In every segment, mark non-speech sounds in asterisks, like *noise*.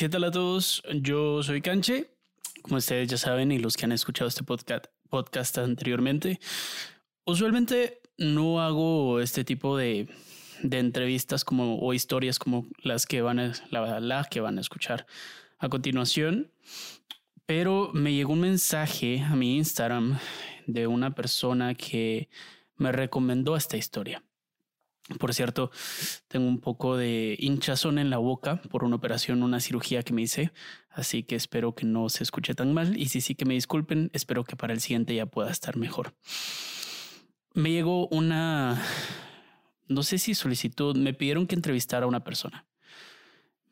¿Qué tal a todos? Yo soy Canche, como ustedes ya saben y los que han escuchado este podcast, podcast anteriormente. Usualmente no hago este tipo de, de entrevistas como o historias como las que van a, la, la que van a escuchar a continuación, pero me llegó un mensaje a mi Instagram de una persona que me recomendó esta historia. Por cierto, tengo un poco de hinchazón en la boca por una operación, una cirugía que me hice, así que espero que no se escuche tan mal y si sí que me disculpen, espero que para el siguiente ya pueda estar mejor. Me llegó una, no sé si solicitud, me pidieron que entrevistara a una persona.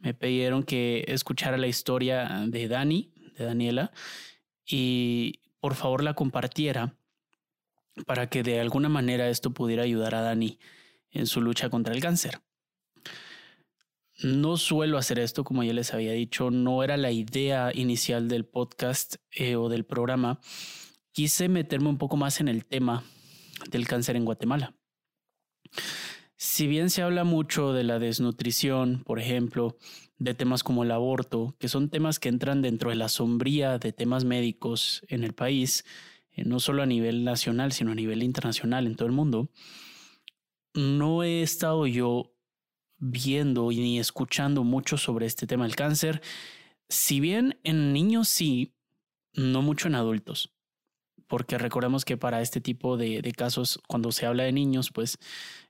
Me pidieron que escuchara la historia de Dani, de Daniela, y por favor la compartiera para que de alguna manera esto pudiera ayudar a Dani en su lucha contra el cáncer. No suelo hacer esto, como ya les había dicho, no era la idea inicial del podcast eh, o del programa. Quise meterme un poco más en el tema del cáncer en Guatemala. Si bien se habla mucho de la desnutrición, por ejemplo, de temas como el aborto, que son temas que entran dentro de la sombría de temas médicos en el país, eh, no solo a nivel nacional, sino a nivel internacional en todo el mundo, no he estado yo viendo ni escuchando mucho sobre este tema del cáncer. Si bien en niños sí, no mucho en adultos. Porque recordemos que para este tipo de, casos, cuando se habla de niños, pues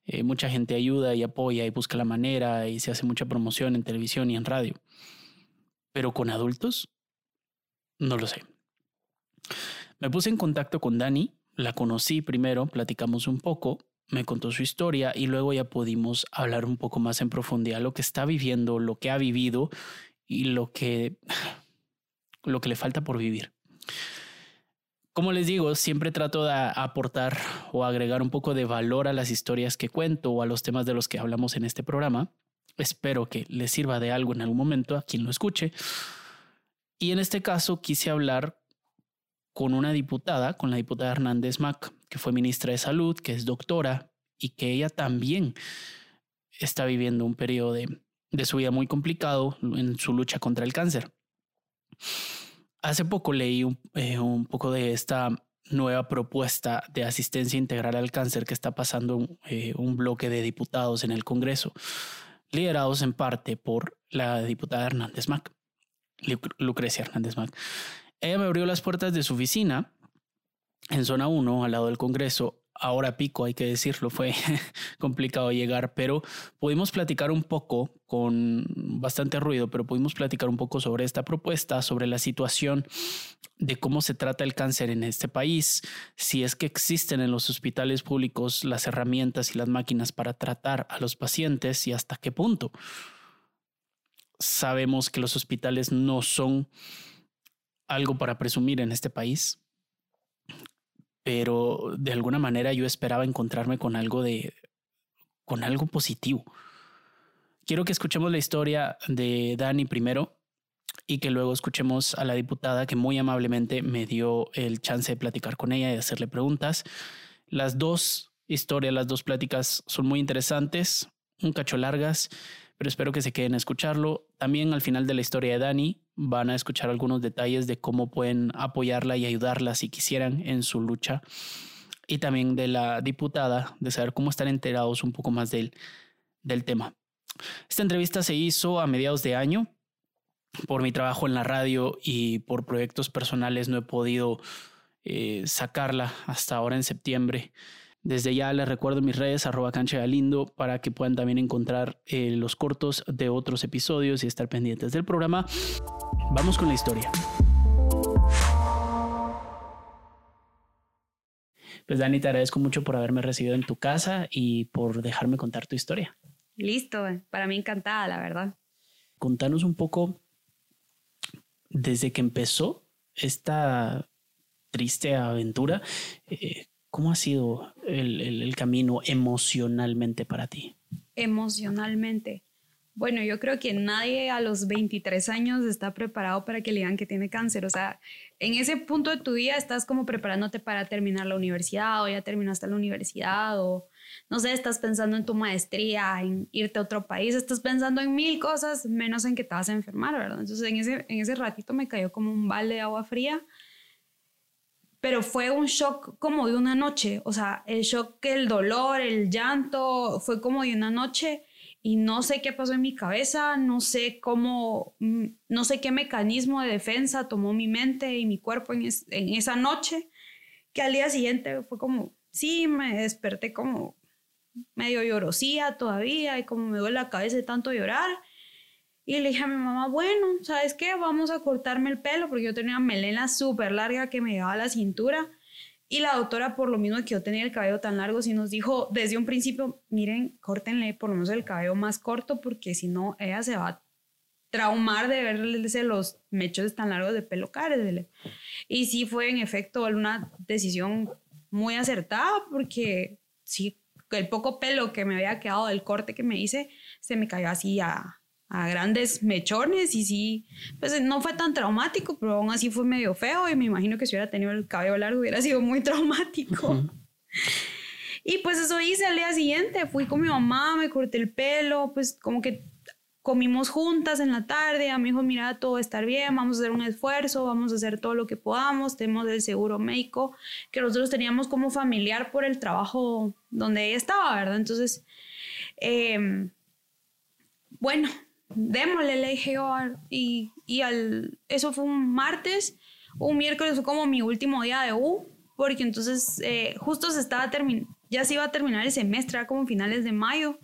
eh, mucha gente ayuda y apoya y busca la manera y se hace mucha promoción en televisión y en radio. Pero con adultos, no lo sé. Me puse en contacto con Dani, la conocí primero, platicamos un poco me contó su historia y luego ya pudimos hablar un poco más en profundidad lo que está viviendo, lo que ha vivido y lo que, *sighs* lo que le falta por vivir. Como les digo, siempre trato de aportar o agregar un poco de valor a las historias que cuento o a los temas de los que hablamos en este programa. Espero que les sirva de algo en algún momento a quien lo escuche. Y en este caso quise hablar con una diputada, con la diputada Hernández Mac, que fue ministra de Salud, que es doctora y que ella también está viviendo un periodo de, su vida muy complicado en su lucha contra el cáncer. Hace poco leí un, eh, poco de esta nueva propuesta de asistencia integral al cáncer que está pasando eh, un bloque de diputados en el Congreso, liderados en parte por la diputada Hernández Mac, Lucrecia Hernández Mac. Ella me abrió las puertas de su oficina en zona 1, al lado del Congreso. Ahora pico, hay que decirlo, fue *laughs* complicado llegar, pero pudimos platicar un poco con bastante ruido, pero pudimos platicar un poco sobre esta propuesta, sobre la situación de cómo se trata el cáncer en este país, si es que existen en los hospitales públicos las herramientas y las máquinas para tratar a los pacientes y hasta qué punto. Sabemos que los hospitales no son algo para presumir en este país pero de alguna manera yo esperaba encontrarme con algo de, con algo positivo. Quiero que escuchemos la historia de Dani primero y que luego escuchemos a la diputada que muy amablemente me dio el chance de platicar con ella y hacerle preguntas. Las dos historias, las dos pláticas son muy interesantes, un cacho largas, pero espero que se queden a escucharlo. También al final de la historia de Dani van a escuchar algunos detalles de cómo pueden apoyarla y ayudarla si quisieran en su lucha. Y también de la diputada, de saber cómo están enterados un poco más del, del tema. Esta entrevista se hizo a mediados de año. Por mi trabajo en la radio y por proyectos personales no he podido eh, sacarla hasta ahora en septiembre. Desde ya les recuerdo mis redes, arroba cancha lindo, para que puedan también encontrar eh, los cortos de otros episodios y estar pendientes del programa. Vamos con la historia. Pues Dani, te agradezco mucho por haberme recibido en tu casa y por dejarme contar tu historia. Listo, para mí encantada, la verdad. Contanos un poco desde que empezó esta triste aventura, eh, ¿Cómo ha sido el, camino emocionalmente para ti? Emocionalmente. Bueno, yo creo que nadie a los 23 años está preparado para que le digan que tiene cáncer. O sea, en ese punto de tu vida estás como preparándote para terminar la universidad o ya terminaste la universidad o no sé, estás pensando en tu maestría, en irte a otro país, estás pensando en mil cosas menos en que te vas a enfermar, ¿verdad? Entonces en ese, en ese ratito me cayó como un balde de agua fría, pero fue un shock como de una noche, o sea, el shock, el dolor, el llanto, fue como de una noche y no sé qué pasó en mi cabeza, no sé cómo, mm, no sé qué mecanismo de defensa tomó mi mente y mi cuerpo en, en esa noche, que al día siguiente fue como, sí, me desperté como medio llorosía todavía y como me duele la cabeza de tanto llorar. Y le dije a mi mamá, bueno, ¿sabes qué? Vamos a cortarme el pelo porque yo tenía melena súper larga que me llegaba a la cintura. Y la doctora, por lo mismo que yo tenía el cabello tan largo, sí nos dijo desde un principio, miren, córtenle por lo menos el cabello más corto porque si no, ella se va a traumar de verse los mechos tan largos de pelo caer. Y sí fue en efecto una decisión muy acertada porque sí, el poco pelo que me había quedado del corte que me hice se me cayó así a, grandes mechones y sí, pues no fue tan traumático, pero aún así fue medio feo y me imagino que si hubiera tenido el cabello largo hubiera sido muy traumático. Y pues eso hice al día siguiente, fui con mi mamá, me corté el pelo, pues como que comimos juntas en la tarde, a mi hijo, mira, todo va a estar bien, vamos a hacer un esfuerzo, vamos a hacer todo lo que podamos, tenemos el seguro médico que nosotros teníamos como familiar por el trabajo donde ella estaba, ¿verdad? Entonces, em, bueno, démosle, le dije y, y al, eso fue un martes, un miércoles fue como mi último día de U, porque entonces eh, justo se estaba terminando, ya se iba a terminar el semestre, era como finales de mayo,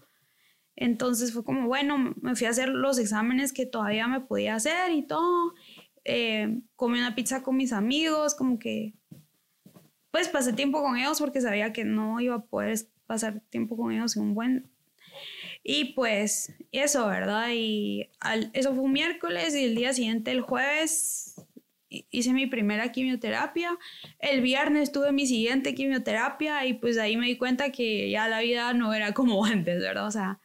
entonces fue como, bueno, me fui a hacer los exámenes que todavía me podía hacer y todo. Eh, comí una pizza con mis amigos, como que, pues pasé tiempo con ellos porque sabía que no iba a poder pasar tiempo con ellos en un buen... Y pues eso, ¿verdad? Y eso fue un miércoles y el día siguiente, el jueves, hice mi primera quimioterapia. El viernes tuve mi siguiente quimioterapia y pues ahí me di cuenta que ya la vida no era como *laughs* antes, ¿verdad? O sea,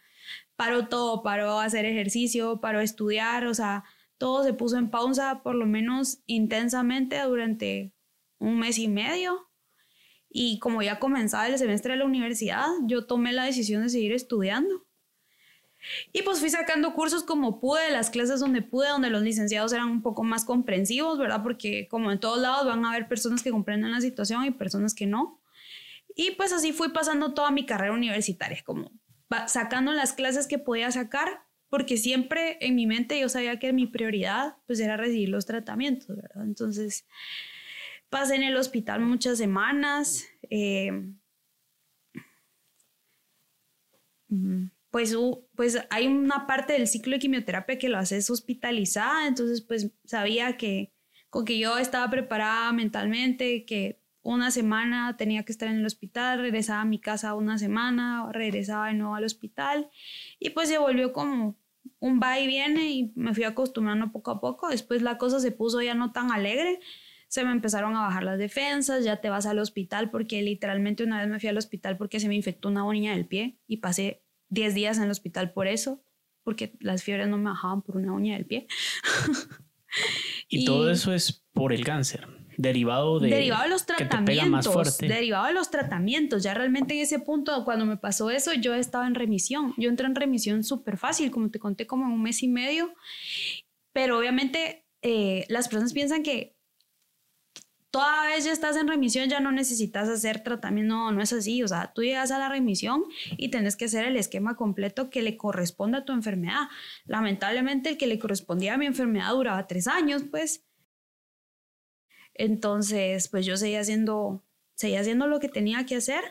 paró todo, paró hacer ejercicio, paró estudiar, o sea, todo se puso en pausa por lo menos intensamente durante un mes y medio. Y como ya comenzaba el semestre de la universidad, yo tomé la decisión de seguir estudiando. Y pues fui sacando cursos como pude, las clases donde pude, donde los licenciados eran un poco más comprensivos, ¿verdad? Porque como en todos lados van a haber personas que comprenden la situación y personas que no. Y pues así fui pasando toda mi carrera universitaria, como sacando las clases que podía sacar, porque siempre en mi mente yo sabía que mi prioridad pues era recibir los tratamientos, ¿verdad? Entonces pasé en el hospital muchas semanas. Eh, pues, pues hay una parte del ciclo de quimioterapia que lo haces hospitalizada, entonces pues sabía que con que yo estaba preparada mentalmente, que una semana tenía que estar en el hospital, regresaba a mi casa una semana, regresaba de nuevo al hospital y pues se volvió como un va y viene y me fui acostumbrando poco a poco. Después la cosa se puso ya no tan alegre, se me empezaron a bajar las defensas, ya te vas al hospital porque literalmente una vez me fui al hospital porque se me infectó una uña del pie y pasé 10 días en el hospital por eso, porque las fiebres no me bajaban por una uña del pie. y, *laughs* y todo eso es por el cáncer derivado de, derivado de los tratamientos, derivado de los tratamientos. Ya realmente en ese punto, cuando me pasó eso, yo estaba en remisión. Yo entré en remisión súper fácil, como te conté, como en un mes y medio. Pero obviamente eh, las personas piensan que toda vez ya estás en remisión, ya no necesitas hacer tratamiento. No, no es así. O sea, tú llegas a la remisión y tienes que hacer el esquema completo que le corresponda a tu enfermedad. Lamentablemente, el que le correspondía a mi enfermedad duraba tres años, pues. Entonces, pues yo seguía haciendo, seguía haciendo lo que tenía que hacer,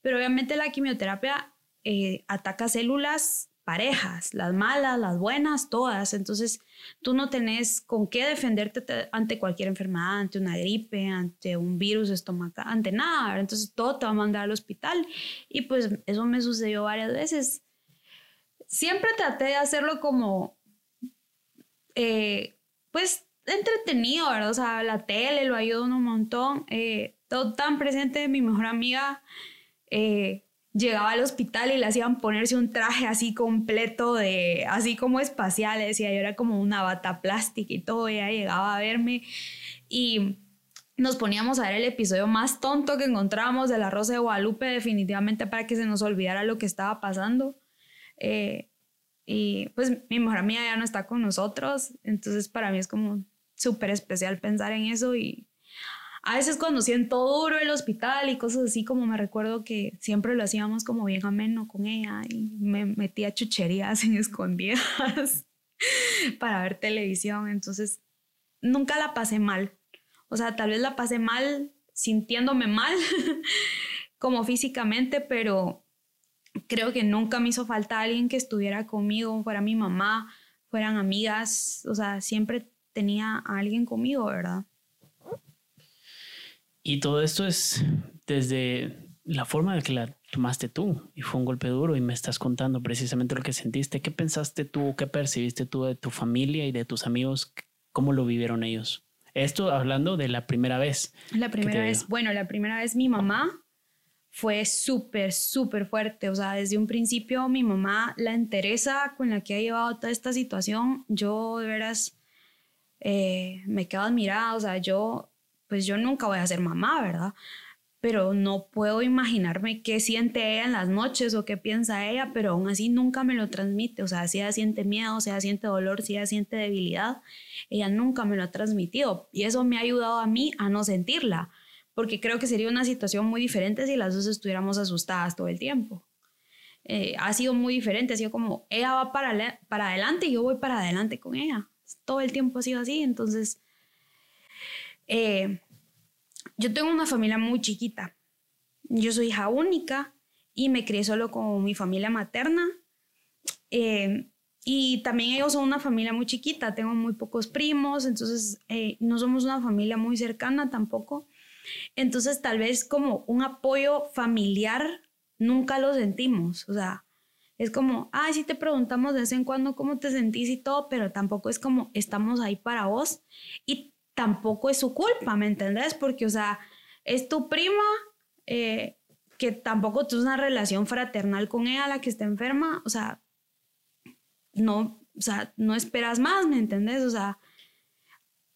pero obviamente la quimioterapia eh, ataca células parejas, las malas, las buenas, todas. Entonces, tú no tenés con qué defenderte ante cualquier enfermedad, ante una gripe, ante un virus estomacal, ante nada. Entonces, todo te va a mandar al hospital. Y pues eso me sucedió varias veces. Siempre traté de hacerlo como, eh, pues entretenido, ¿verdad? O sea, la tele lo ayuda un montón. Eh, todo tan presente, mi mejor amiga, eh, llegaba al hospital y le hacían ponerse un traje así completo de, así como espacial, decía, yo era como una bata plástica y todo, ella llegaba a verme y nos poníamos a ver el episodio más tonto que encontrábamos de La Rosa de Guadalupe definitivamente para que se nos olvidara lo que estaba pasando. Eh, y pues mi mejor amiga ya no está con nosotros, entonces para mí es como súper especial pensar en eso y a veces cuando siento duro el hospital y cosas así, como me recuerdo que siempre lo hacíamos como bien ameno con ella y me metía chucherías en *laughs* escondidas *laughs* para ver televisión, entonces nunca la pasé mal. O sea, tal vez la pasé mal sintiéndome mal *laughs* como físicamente, pero creo que nunca me hizo falta alguien que estuviera conmigo, fuera mi mamá, fueran amigas, o sea, siempre tenía a alguien conmigo, ¿verdad? Y todo esto es desde la forma de que la tomaste tú y fue un golpe duro y me estás contando precisamente lo que sentiste. ¿Qué pensaste tú, qué percibiste tú de tu familia y de tus amigos? ¿Cómo lo vivieron ellos? Esto hablando de la primera vez. La primera vez, bueno, la primera vez mi mamá fue súper, súper fuerte. O sea, desde un principio mi mamá, la entereza con la que ha llevado toda esta situación, yo de veras eh, me quedo admirada. O sea, yo, pues yo nunca voy a ser mamá, ¿verdad? Pero no puedo imaginarme qué siente ella en las noches o qué piensa ella, pero aún así nunca me lo transmite. O sea, si ella siente miedo, si ella siente dolor, si ella siente debilidad, ella nunca me lo ha transmitido. Y eso me ha ayudado a mí a no sentirla porque creo que sería una situación muy diferente si las dos estuviéramos asustadas todo el tiempo. Eh, ha sido muy diferente, ha sido como ella va para, para adelante y yo voy para adelante con ella. Todo el tiempo ha sido así, entonces eh, yo tengo una familia muy chiquita. Yo soy hija única y me crié solo con mi familia materna. Eh, y también ellos son una familia muy chiquita, tengo muy pocos primos, entonces no somos una familia muy cercana tampoco. Entonces, tal vez como un apoyo familiar nunca lo sentimos. O sea, es como, ay, sí te preguntamos de vez en cuando cómo te sentís y todo, pero tampoco es como estamos ahí para vos y tampoco es su culpa, ¿me entendés? Porque, o sea, es tu prima eh, que tampoco tienes una relación fraternal con ella, la que está enferma, o sea, no, o sea, no esperas más, ¿me entendés? O sea,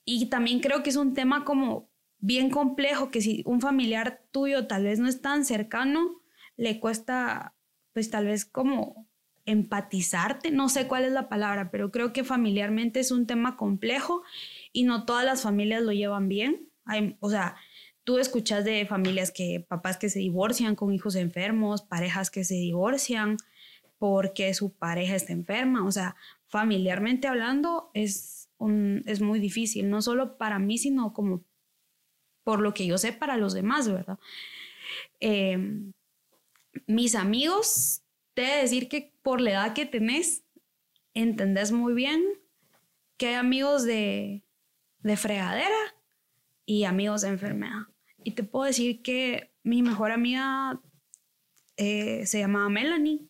y también creo que es un tema como bien complejo que si un familiar tuyo tal vez no es tan cercano, le cuesta pues tal vez como empatizarte, no sé cuál es la palabra, pero creo que familiarmente es un tema complejo y no todas las familias lo llevan bien. O sea, tú escuchas de familias que papás que se divorcian con hijos enfermos, parejas que se divorcian porque su pareja está enferma, o sea, familiarmente hablando es, un, es muy difícil, no solo para mí, sino como por lo que yo sé para los demás, ¿verdad? Em, mis amigos, te he de decir que por la edad que tenés, entendés muy bien que hay amigos de, de fregadera y amigos de enfermedad. Y te puedo decir que mi mejor amiga eh, se llamaba Melanie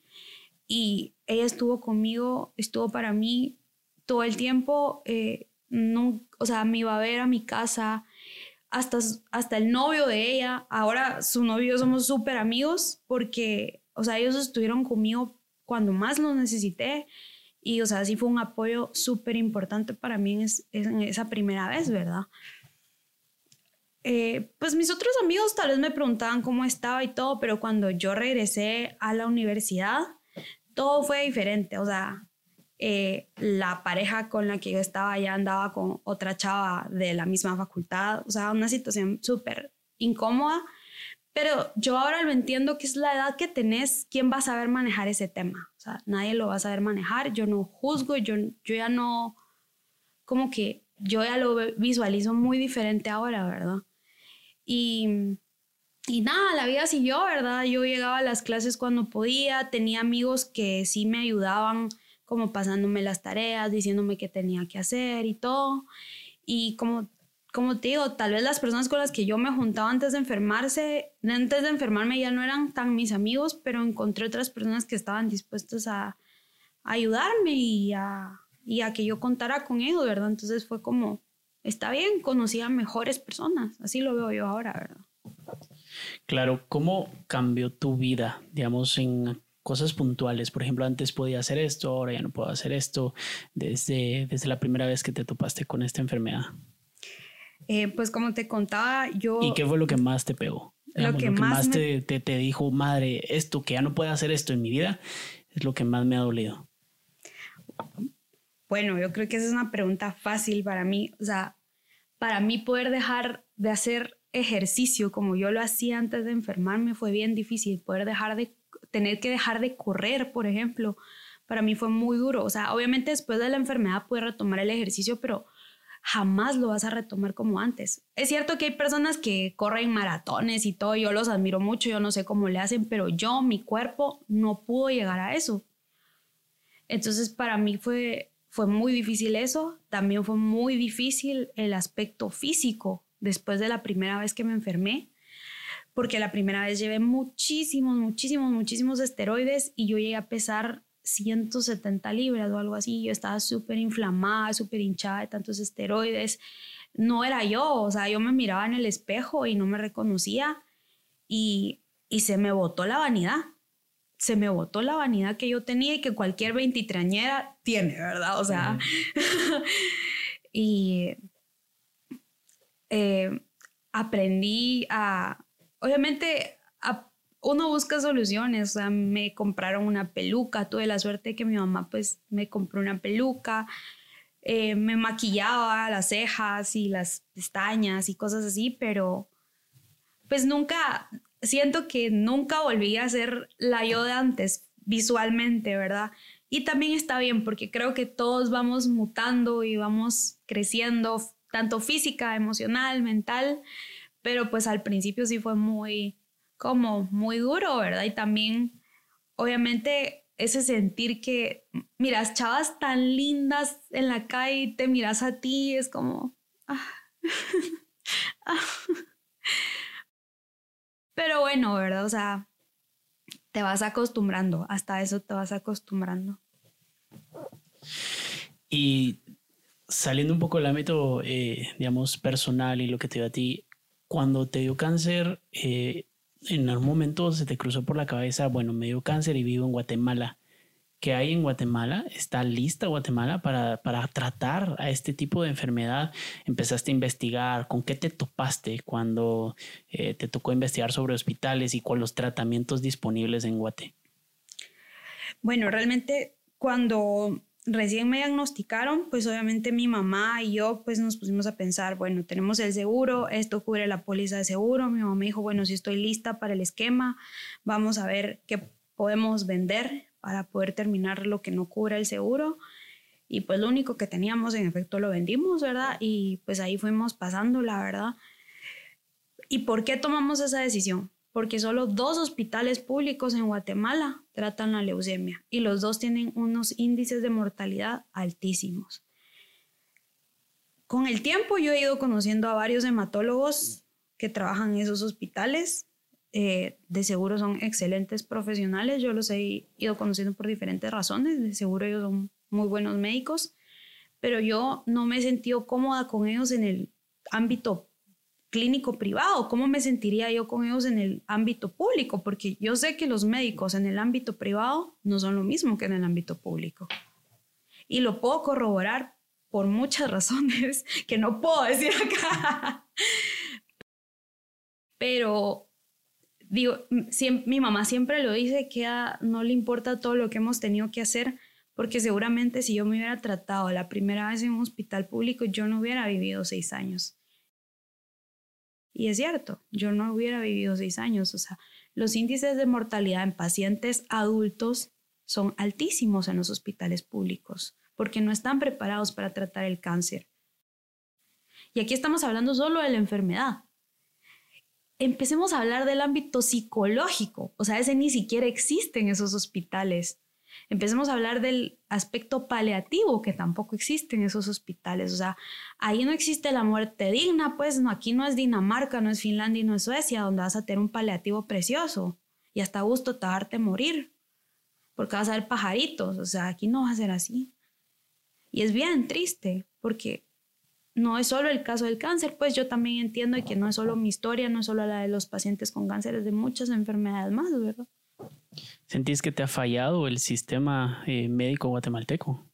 y ella estuvo conmigo, estuvo para mí todo el tiempo. Eh, o sea, me iba a ver a mi casa, hasta, hasta el novio de ella, ahora su novio somos súper amigos porque, o sea, ellos estuvieron conmigo cuando más lo necesité y, o sea, sí fue un apoyo súper importante para mí en, esa primera vez, ¿verdad? Eh, pues mis otros amigos tal vez me preguntaban cómo estaba y todo, pero cuando yo regresé a la universidad, todo fue diferente, o sea, eh, la pareja con la que yo estaba ya andaba con otra chava de la misma facultad, o sea, una situación súper incómoda, pero yo ahora lo entiendo que es la edad que tenés, ¿quién va a saber manejar ese tema? O sea, nadie lo va a saber manejar, yo no juzgo, yo, yo ya no, como que yo ya lo visualizo muy diferente ahora, ¿verdad? Y, y nada, la vida siguió, ¿verdad? Yo llegaba a las clases cuando podía, tenía amigos que sí me ayudaban como pasándome las tareas, diciéndome qué tenía que hacer y todo. Y como, como te digo, tal vez las personas con las que yo me juntaba antes de enfermarse, antes de enfermarme ya no eran tan mis amigos, pero encontré otras personas que estaban dispuestas a, ayudarme y a, que yo contara con ellos, ¿verdad? Entonces fue como, está bien, conocí a mejores personas, así lo veo yo ahora, ¿verdad? Claro, ¿cómo cambió tu vida, digamos, en cosas puntuales? Por ejemplo, antes podía hacer esto, ahora ya no puedo hacer esto, desde, desde la primera vez que te topaste con esta enfermedad. Eh, pues como te contaba, yo... ¿Y qué fue lo que más te pegó? Lo que, más, te, te, te, dijo, madre, esto, que ya no puedo hacer esto en mi vida, es lo que más me ha dolido. Bueno, yo creo que esa es una pregunta fácil para mí. O sea, para mí poder dejar de hacer ejercicio como yo lo hacía antes de enfermarme fue bien difícil. Poder dejar de, tener que dejar de correr, por ejemplo, para mí fue muy duro. O sea, obviamente después de la enfermedad puedes retomar el ejercicio, pero jamás lo vas a retomar como antes. Es cierto que hay personas que corren maratones y todo, yo los admiro mucho, yo no sé cómo le hacen, pero yo, mi cuerpo, no pudo llegar a eso. Entonces, para mí fue, fue muy difícil eso. También fue muy difícil el aspecto físico después de la primera vez que me enfermé, porque la primera vez llevé muchísimos, muchísimos, muchísimos esteroides y yo llegué a pesar 170 libras o algo así. Yo estaba súper inflamada, súper hinchada de tantos esteroides. No era yo, o sea, yo me miraba en el espejo y no me reconocía y, y se me botó la vanidad. Se me botó la vanidad que yo tenía y que cualquier veintitrañera tiene, ¿verdad? O sea, *laughs* y eh, aprendí a, obviamente, uno busca soluciones, o sea, me compraron una peluca, tuve la suerte de que mi mamá pues me compró una peluca, eh, me maquillaba las cejas y las pestañas y cosas así, pero pues nunca, siento que nunca volví a ser la yo de antes visualmente, ¿verdad? Y también está bien porque creo que todos vamos mutando y vamos creciendo tanto física, emocional, mental, pero pues al principio sí fue muy, como muy duro, ¿verdad? Y también, obviamente, ese sentir que miras chavas tan lindas en la calle y te miras a ti, es como... Ah, *laughs* ah. Pero bueno, ¿verdad? O sea, te vas acostumbrando, hasta eso te vas acostumbrando. Y saliendo un poco del ámbito, eh, digamos, personal y lo que te dio a ti, cuando te dio cáncer, eh, en algún momento se te cruzó por la cabeza, bueno, me dio cáncer y vivo en Guatemala. ¿Qué hay en Guatemala? ¿Está lista Guatemala para, para tratar a este tipo de enfermedad? ¿Empezaste a investigar? ¿Con qué te topaste cuando eh, te tocó investigar sobre hospitales y con los tratamientos disponibles en Guate? Bueno, realmente cuando recién me diagnosticaron, pues obviamente mi mamá y yo pues nos pusimos a pensar, bueno, tenemos el seguro, esto cubre la póliza de seguro. Mi mamá me dijo, bueno, si estoy lista para el esquema, vamos a ver qué podemos vender para poder terminar lo que no cubre el seguro. Y pues lo único que teníamos en efecto lo vendimos, ¿verdad? Y pues ahí fuimos pasando, la verdad. ¿Y por qué tomamos esa decisión? Porque solo dos hospitales públicos en Guatemala tratan la leucemia y los dos tienen unos índices de mortalidad altísimos. Con el tiempo yo he ido conociendo a varios hematólogos que trabajan en esos hospitales. Eh, de seguro son excelentes profesionales, yo los he ido conociendo por diferentes razones, de seguro ellos son muy buenos médicos, pero yo no me he sentido cómoda con ellos en el ámbito clínico privado, ¿cómo me sentiría yo con ellos en el ámbito público? Porque yo sé que los médicos en el ámbito privado no son lo mismo que en el ámbito público. Y lo puedo corroborar por muchas *laughs* razones que no puedo decir acá. Pero digo, mi mamá siempre lo dice que no le importa todo lo que hemos tenido que hacer, porque seguramente si yo me hubiera tratado la primera vez en un hospital público, yo no hubiera vivido seis años. Y es cierto, yo no hubiera vivido seis años. O sea, los índices de mortalidad en pacientes adultos son altísimos en los hospitales públicos porque no están preparados para tratar el cáncer. Y aquí estamos hablando solo de la enfermedad. Empecemos a hablar del ámbito psicológico, o sea, ese ni siquiera existe en esos hospitales. Empecemos a hablar del aspecto paliativo que tampoco existe en esos hospitales. O sea, ahí no existe la muerte digna, pues no, aquí no es Dinamarca, no es Finlandia y no es Suecia, donde vas a tener un paliativo precioso y hasta gusto te darte morir, porque vas a ver pajaritos. O sea, aquí no va a ser así. Y es bien triste, porque no es solo el caso del cáncer, pues yo también entiendo que no es solo mi historia, no es solo la de los pacientes con cáncer, es de muchas enfermedades más, ¿verdad? ¿Sentís que te ha fallado el sistema eh, médico guatemalteco?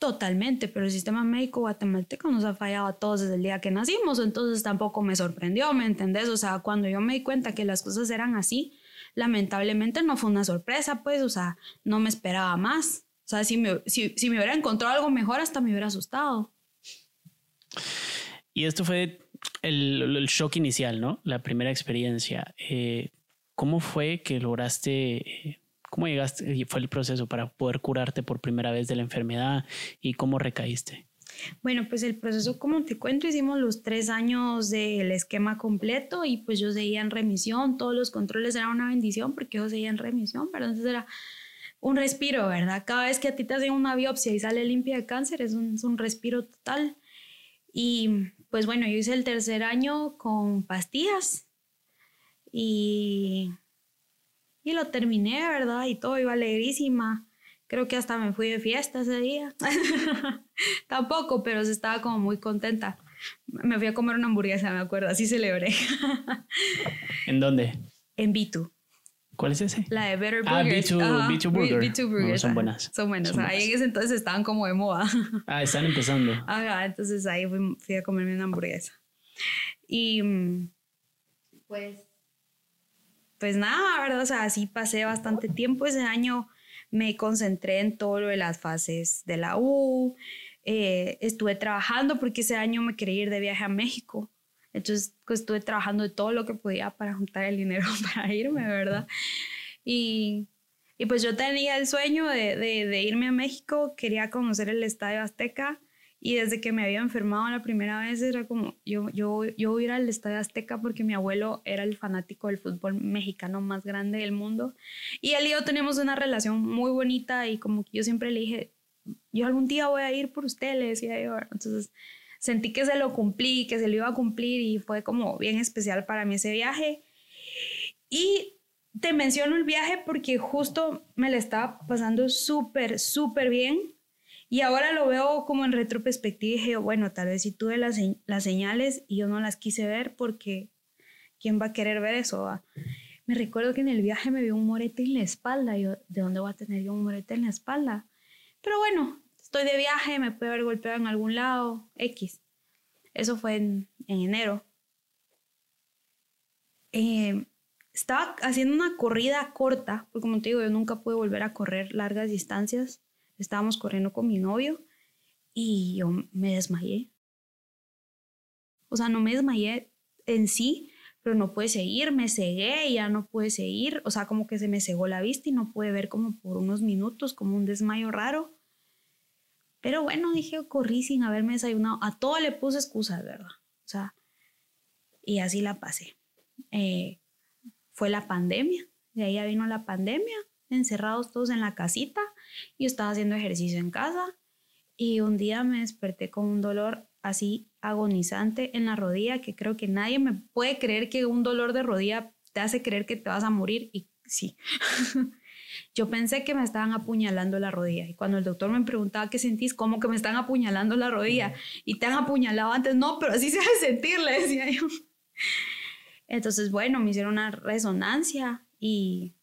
Totalmente, pero el sistema médico guatemalteco nos ha fallado a todos desde el día que nacimos, entonces tampoco me sorprendió, ¿me entendés? O sea, cuando yo me di cuenta que las cosas eran así, lamentablemente no fue una sorpresa, pues, o sea, no me esperaba más. O sea, si me, si, si me hubiera encontrado algo mejor, hasta me hubiera asustado. Y esto fue el, el shock inicial, ¿no? La primera experiencia. Eh, ¿Cómo fue que lograste, cómo llegaste fue el proceso para poder curarte por primera vez de la enfermedad y cómo recaíste? Bueno, pues el proceso, como te cuento, hicimos los tres años del esquema completo y pues yo seguía en remisión, todos los controles eran una bendición porque yo seguía en remisión, pero entonces era un respiro, ¿verdad? Cada vez que a ti te hacen una biopsia y sale limpia de cáncer, es un, es un respiro total. Y pues bueno, yo hice el tercer año con pastillas y, y lo terminé, ¿verdad? Y todo iba alegrísima. Creo que hasta me fui de fiesta ese día. *laughs* Tampoco, pero se estaba como muy contenta. Me fui a comer una hamburguesa, me acuerdo, así celebré. *laughs* ¿En dónde? En Bitu. ¿Cuál es ese? La de Better Ah, Burgers. B2, Ajá, B2 Burger. B2 No, Burgers. son ajá. buenas. Son buenas. Son Ahí buenas. en ese entonces estaban como de moda. *laughs* Ah, están empezando. Ajá, entonces ahí fui, fui a comerme una hamburguesa. Y mm, pues, pues nada, ¿verdad? O sea, así pasé bastante tiempo. Ese año me concentré en todo lo de las fases de la U. Eh, estuve trabajando porque ese año me quería ir de viaje a México. Entonces, pues, estuve trabajando de todo lo que podía para juntar el dinero *laughs* para irme, ¿verdad? Y, y pues yo tenía el sueño de, de, de irme a México, quería conocer el Estadio Azteca y desde que me había enfermado la primera vez era como, yo, yo, yo voy a ir al Estadio Azteca porque mi abuelo era el fanático del fútbol mexicano más grande del mundo y él y yo tenemos una relación muy bonita y como que yo siempre le dije, yo algún día voy a ir por usted, le decía yo. Entonces sentí que se lo cumplí, que se lo iba a cumplir y fue como bien especial para mí ese viaje. Y te menciono el viaje porque justo me la estaba pasando súper, súper bien. Y ahora lo veo como en retroperspectiva y dije, bueno, tal vez si tuve las, las señales y yo no las quise ver porque ¿quién va a querer ver eso? va? Me recuerdo que en el viaje me vio un morete en la espalda. Yo, ¿de dónde voy a tener yo un morete en la espalda? Pero bueno, estoy de viaje, me puede haber golpeado en algún lado, X. Eso fue en, en enero. Eh, estaba haciendo una corrida corta, porque como te digo, yo nunca pude volver a correr largas distancias. Estábamos corriendo con mi novio y yo me desmayé. O sea, no me desmayé en sí, pero no pude seguir, me cegué ya no pude seguir. O sea, como que se me cegó la vista y no pude ver como por unos minutos, como un desmayo raro. Pero bueno, dije, corrí sin haberme desayunado. A todo le puse excusas, ¿verdad? O sea, y así la pasé. Eh, fue la pandemia, de ahí ya vino la pandemia, encerrados todos en la casita. Yo estaba haciendo ejercicio en casa. Y un día me desperté con un dolor así agonizante en la rodilla que creo que nadie me puede creer que un dolor de rodilla te hace creer que te vas a morir y sí. *laughs* Yo pensé que me estaban apuñalando la rodilla y cuando el doctor me preguntaba qué sentís, como que me están apuñalando la rodilla y te han apuñalado antes, no, pero así se debe sentir, le decía yo. *laughs* Entonces, bueno, me hicieron una resonancia y,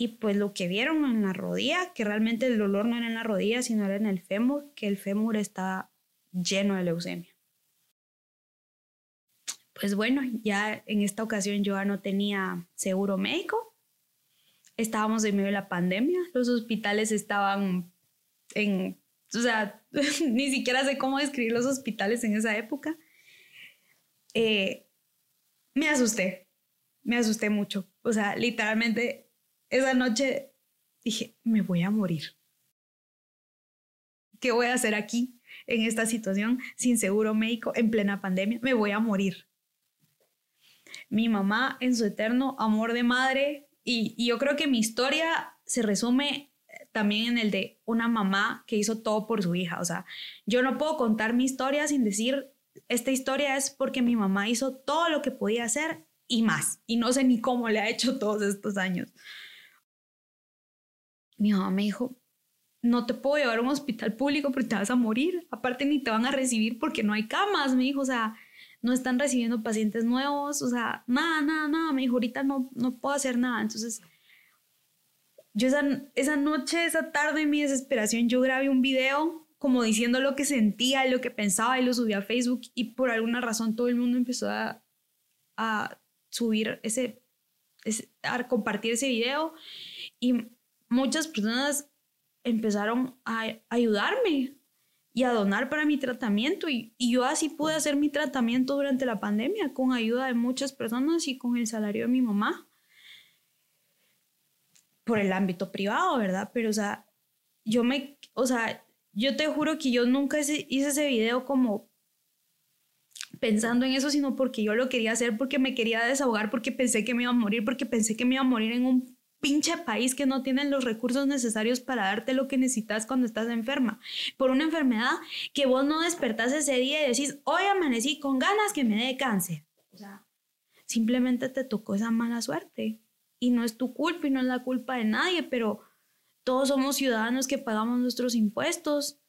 y pues lo que vieron en la rodilla, que realmente el dolor no era en la rodilla, sino era en el fémur, que el fémur está lleno de leucemia. Pues bueno, ya en esta ocasión yo ya no tenía seguro médico. Estábamos en medio de la pandemia, los hospitales estaban en, o sea, *laughs* ni siquiera sé cómo describir los hospitales en esa época. Eh, me asusté, me asusté mucho. O sea, literalmente esa noche dije, me voy a morir. ¿Qué voy a hacer aquí en esta situación sin seguro médico en plena pandemia? Me voy a morir. Mi mamá en su eterno amor de madre y, y yo creo que mi historia se resume también en el de una mamá que hizo todo por su hija. O sea, yo no puedo contar mi historia sin decir esta historia es porque mi mamá hizo todo lo que podía hacer y más. Y no sé ni cómo le ha hecho todos estos años. Mi mamá me dijo, no te puedo llevar a un hospital público porque te vas a morir. Aparte ni te van a recibir porque no hay camas, me dijo, o sea, no están recibiendo pacientes nuevos, o sea, nada, nada, nada, me dijo, ahorita no, no puedo hacer nada. Entonces, yo esa, esa noche, esa tarde, en mi desesperación, yo grabé un video como diciendo lo que sentía, lo que pensaba y lo subí a Facebook. Y por alguna razón todo el mundo empezó a, a subir ese, ese, a compartir ese video. Y muchas personas empezaron a ayudarme y a donar para mi tratamiento. Y, yo así pude hacer mi tratamiento durante la pandemia con ayuda de muchas personas y con el salario de mi mamá. Por el ámbito privado, ¿verdad? Pero, o sea, yo me, o sea, yo te juro que yo nunca hice ese video como pensando en eso, sino porque yo lo quería hacer, porque me quería desahogar, porque pensé que me iba a morir, porque pensé que me iba a morir en un pinche país que no tienen los recursos necesarios para darte lo que necesitas cuando estás enferma. Por una enfermedad que vos no despertás ese día y decís, hoy amanecí con ganas que me dé cáncer. O sea, simplemente te tocó esa mala suerte. Y no es tu culpa y no es la culpa de nadie, pero todos somos ciudadanos que pagamos nuestros impuestos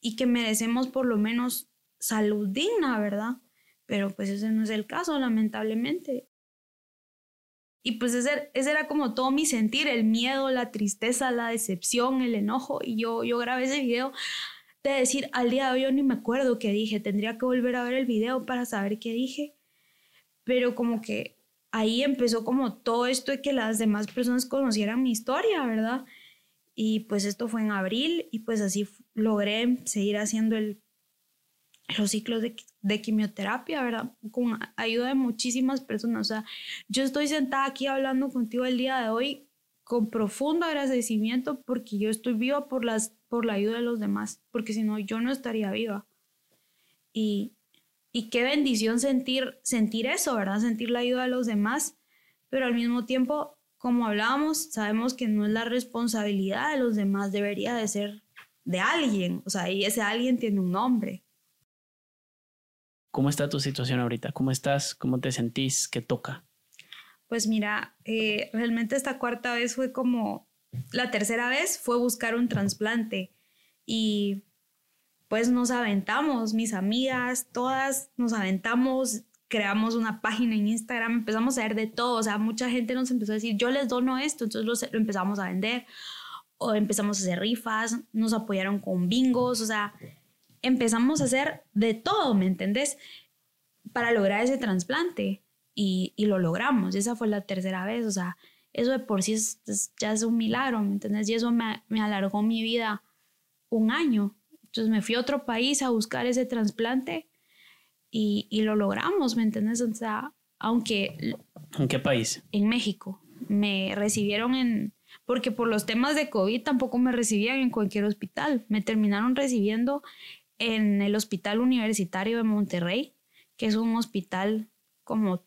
y que merecemos por lo menos salud digna, ¿verdad? Pero pues ese no es el caso, lamentablemente. Y pues ese, era como todo mi sentir, el miedo, la tristeza, la decepción, el enojo. Y yo, yo grabé ese video de decir, al día de hoy yo ni me acuerdo qué dije, tendría que volver a ver el video para saber qué dije. Pero como que ahí empezó como todo esto de que las demás personas conocieran mi historia, ¿verdad? Y pues esto fue en abril y pues así logré seguir haciendo el los ciclos de, quimioterapia, ¿verdad? Con ayuda de muchísimas personas. O sea, yo estoy sentada aquí hablando contigo el día de hoy con profundo agradecimiento porque yo estoy viva por, las, por la ayuda de los demás, porque si no, yo no estaría viva. Y, y qué bendición sentir, sentir eso, ¿verdad? Sentir la ayuda de los demás, pero al mismo tiempo, como hablábamos, sabemos que no es la responsabilidad de los demás, debería de ser de alguien, o sea, y ese alguien tiene un nombre. ¿Cómo está tu situación ahorita? ¿Cómo estás? ¿Cómo te sentís? ¿Qué toca? Pues mira, eh, realmente esta cuarta vez fue como, la tercera vez fue buscar un trasplante y pues nos aventamos, mis amigas, todas nos aventamos, creamos una página en Instagram, empezamos a ver de todo, o sea, mucha gente nos empezó a decir, yo les dono esto, entonces lo empezamos a vender o empezamos a hacer rifas, nos apoyaron con bingos, o sea, empezamos a hacer de todo, ¿me entendés? Para lograr ese trasplante. Y, lo logramos. esa fue la tercera vez. O sea, eso de por sí ya es un milagro, ¿me entendés? Y eso me, alargó mi vida un año. Entonces me fui a otro país a buscar ese trasplante y, y, lo logramos, ¿me entendés? O sea, aunque... ¿En qué país? En México. Me recibieron en... Porque por los temas de COVID tampoco me recibían en cualquier hospital. Me terminaron recibiendo en el Hospital Universitario de Monterrey, que es un hospital como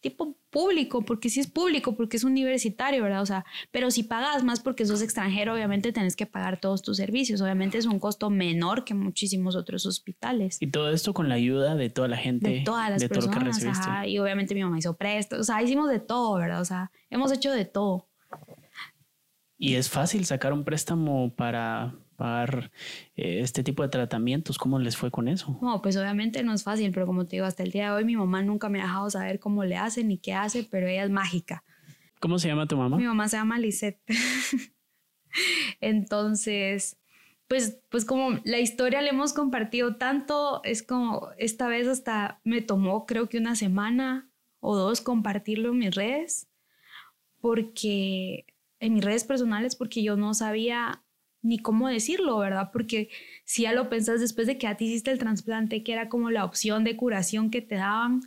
tipo público, porque sí es público, porque es universitario, ¿verdad? O sea, pero si pagas más porque sos extranjero, obviamente tenés que pagar todos tus servicios. Obviamente es un costo menor que muchísimos otros hospitales. Y todo esto con la ayuda de toda la gente. De todas las personas. y obviamente mi mamá hizo presto. O sea, hicimos de todo, ¿verdad? O sea, hemos hecho de todo. Y es fácil sacar un préstamo para, pagar eh, este tipo de tratamientos. ¿Cómo les fue con eso? No, pues obviamente no es fácil, pero como te digo, hasta el día de hoy mi mamá nunca me ha dejado saber cómo le hace ni qué hace, pero ella es mágica. ¿Cómo se llama tu mamá? Mi mamá se llama Lisette. *laughs* Entonces, pues, pues como la historia le hemos compartido tanto, es como esta vez hasta me tomó creo que una semana o dos compartirlo en mis redes, porque en mis redes personales, porque yo no sabía ni cómo decirlo, ¿verdad? Porque si ya lo pensás después de que a ti hiciste el trasplante, que era como la opción de curación que te daban,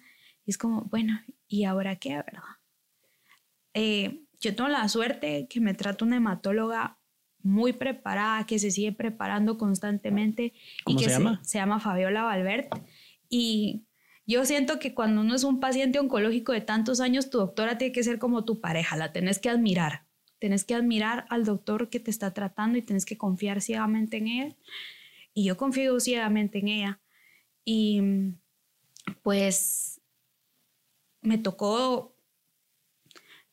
es como, bueno, ¿y ahora qué, verdad? Eh, yo tengo la suerte que me trata una hematóloga muy preparada, que se sigue preparando constantemente. ¿Cómo y que se llama? Se, llama Fabiola Valvert. Y yo siento que cuando uno es un paciente oncológico de tantos años, tu doctora tiene que ser como tu pareja, la tenés que admirar. Tienes que admirar al doctor que te está tratando y tienes que confiar ciegamente en él. Y yo confío ciegamente en ella. Y pues me tocó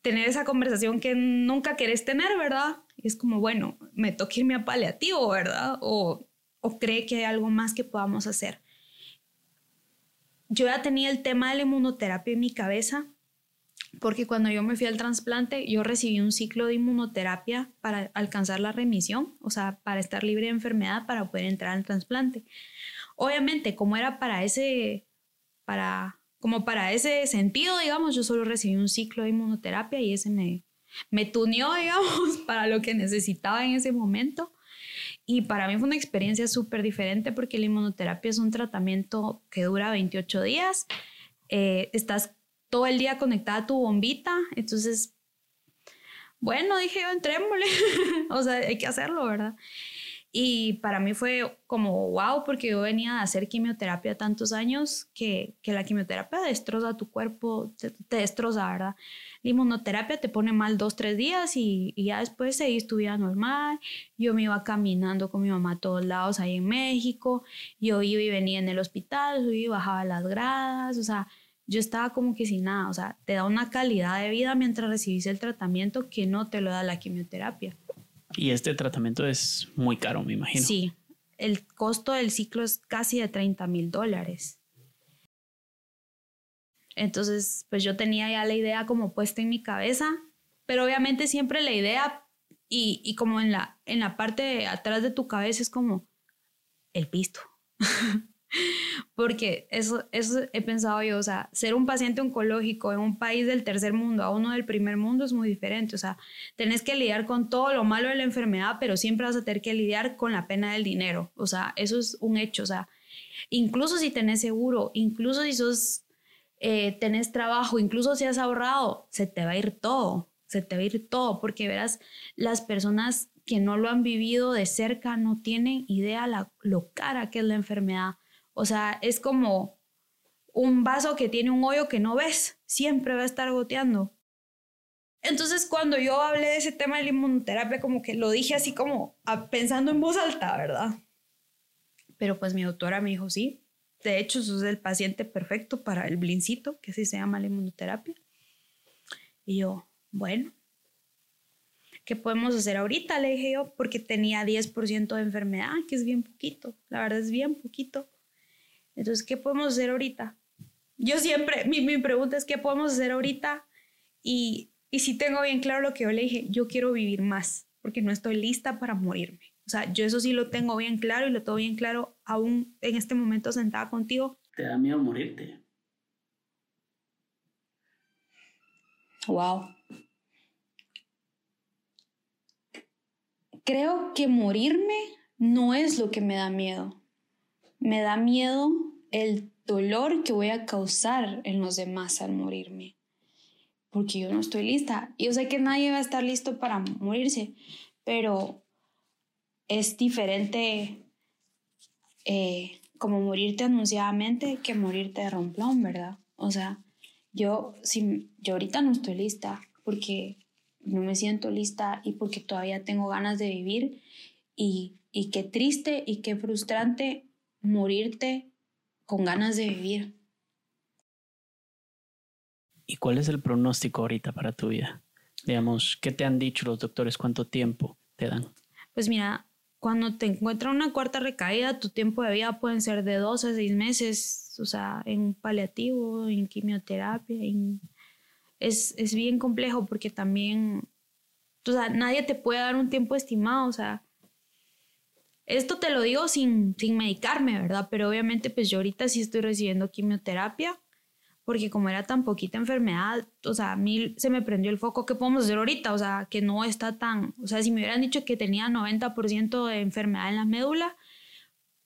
tener esa conversación que nunca querés tener, ¿verdad? Y es como, bueno, me toca irme a paliativo, ¿verdad? O, o cree que hay algo más que podamos hacer. Yo ya tenía el tema de la inmunoterapia en mi cabeza porque cuando yo me fui al trasplante, yo recibí un ciclo de inmunoterapia para alcanzar la remisión, o sea, para estar libre de enfermedad para poder entrar al trasplante. Obviamente, como era para ese, para, como para ese sentido, digamos, yo solo recibí un ciclo de inmunoterapia y ese me, me tuneó, *laughs* digamos, para lo que necesitaba en ese momento. Y para mí fue una experiencia súper diferente porque la inmunoterapia es un tratamiento que dura 28 días. Eh, estás todo el día conectada a tu bombita, entonces, bueno, dije yo, entrémosle, *laughs* o sea, hay que hacerlo, ¿verdad? Y para mí fue como wow, porque yo venía a hacer quimioterapia tantos años que, que la quimioterapia destroza tu cuerpo, te, destroza, ¿verdad? La inmunoterapia te pone mal dos, tres días y, y, ya después seguís tu vida normal. Yo me iba caminando con mi mamá a todos lados ahí en México. Yo iba y venía en el hospital, subía y bajaba las gradas, o sea, yo estaba como que sin nada, o sea, te da una calidad de vida mientras recibís el tratamiento que no te lo da la quimioterapia. Y este tratamiento es muy caro, me imagino. Sí, el costo del ciclo es casi de 30 mil dólares. Entonces, pues yo tenía ya la idea como puesta en mi cabeza, pero obviamente siempre la idea y, y como en la, en la parte de atrás de tu cabeza es como el pisto. *laughs* *laughs* Porque eso, eso he pensado yo, o sea, ser un paciente oncológico en un país del tercer mundo a uno del primer mundo es muy diferente, o sea, tenés que lidiar con todo lo malo de la enfermedad, pero siempre vas a tener que lidiar con la pena del dinero, o sea, eso es un hecho, o sea, incluso si tenés seguro, incluso si sos, eh, tenés trabajo, incluso si has ahorrado, se te va a ir todo, se te va a ir todo, porque verás, las personas que no lo han vivido de cerca no tienen idea la, lo cara que es la enfermedad o sea, es como un vaso que tiene un hoyo que no ves, siempre va a estar goteando. Entonces, cuando yo hablé de ese tema de la inmunoterapia, como que lo dije así como pensando en voz alta, ¿verdad? Pero pues mi doctora me dijo, sí, de hecho, sos el paciente perfecto para el blincito, que así se llama la inmunoterapia. Y yo, bueno, ¿qué podemos hacer ahorita? Le dije yo, porque tenía 10% de enfermedad, que es bien poquito, la verdad es bien poquito. Entonces, ¿qué podemos hacer ahorita? Yo siempre, mi, mi pregunta es, ¿qué podemos hacer ahorita? Y, y si tengo bien claro lo que yo le dije, yo quiero vivir más, porque no estoy lista para morirme. O sea, yo eso sí lo tengo bien claro y lo tengo bien claro aún en este momento sentada contigo. ¿Te da miedo morirte? Wow. Creo que morirme no es lo que me da miedo. Me da miedo el dolor que voy a causar en los demás al morirme. Porque yo no estoy lista. Yo sé que nadie va a estar listo para morirse, pero es diferente eh, como morirte anunciadamente que morirte de romplón, ¿verdad? O sea, yo, si, yo ahorita no estoy lista porque no me siento lista y porque todavía tengo ganas de vivir y, y qué triste y qué frustrante morirte con ganas de vivir. ¿Y cuál es el pronóstico ahorita para tu vida? Digamos, ¿qué te han dicho los doctores? ¿Cuánto tiempo te dan? Pues mira, cuando te encuentra una cuarta recaída, tu tiempo de vida pueden ser de dos a seis meses, o sea, en paliativo, en quimioterapia, Es, es bien complejo porque también, o sea, nadie te puede dar un tiempo estimado, o sea, esto te lo digo sin, sin medicarme, ¿verdad? Pero obviamente pues yo ahorita sí estoy recibiendo quimioterapia porque como era tan poquita enfermedad, o sea, a mí se me prendió el foco, ¿qué podemos hacer ahorita? O sea, que no está tan, o sea, si me hubieran dicho que tenía 90% de enfermedad en la médula,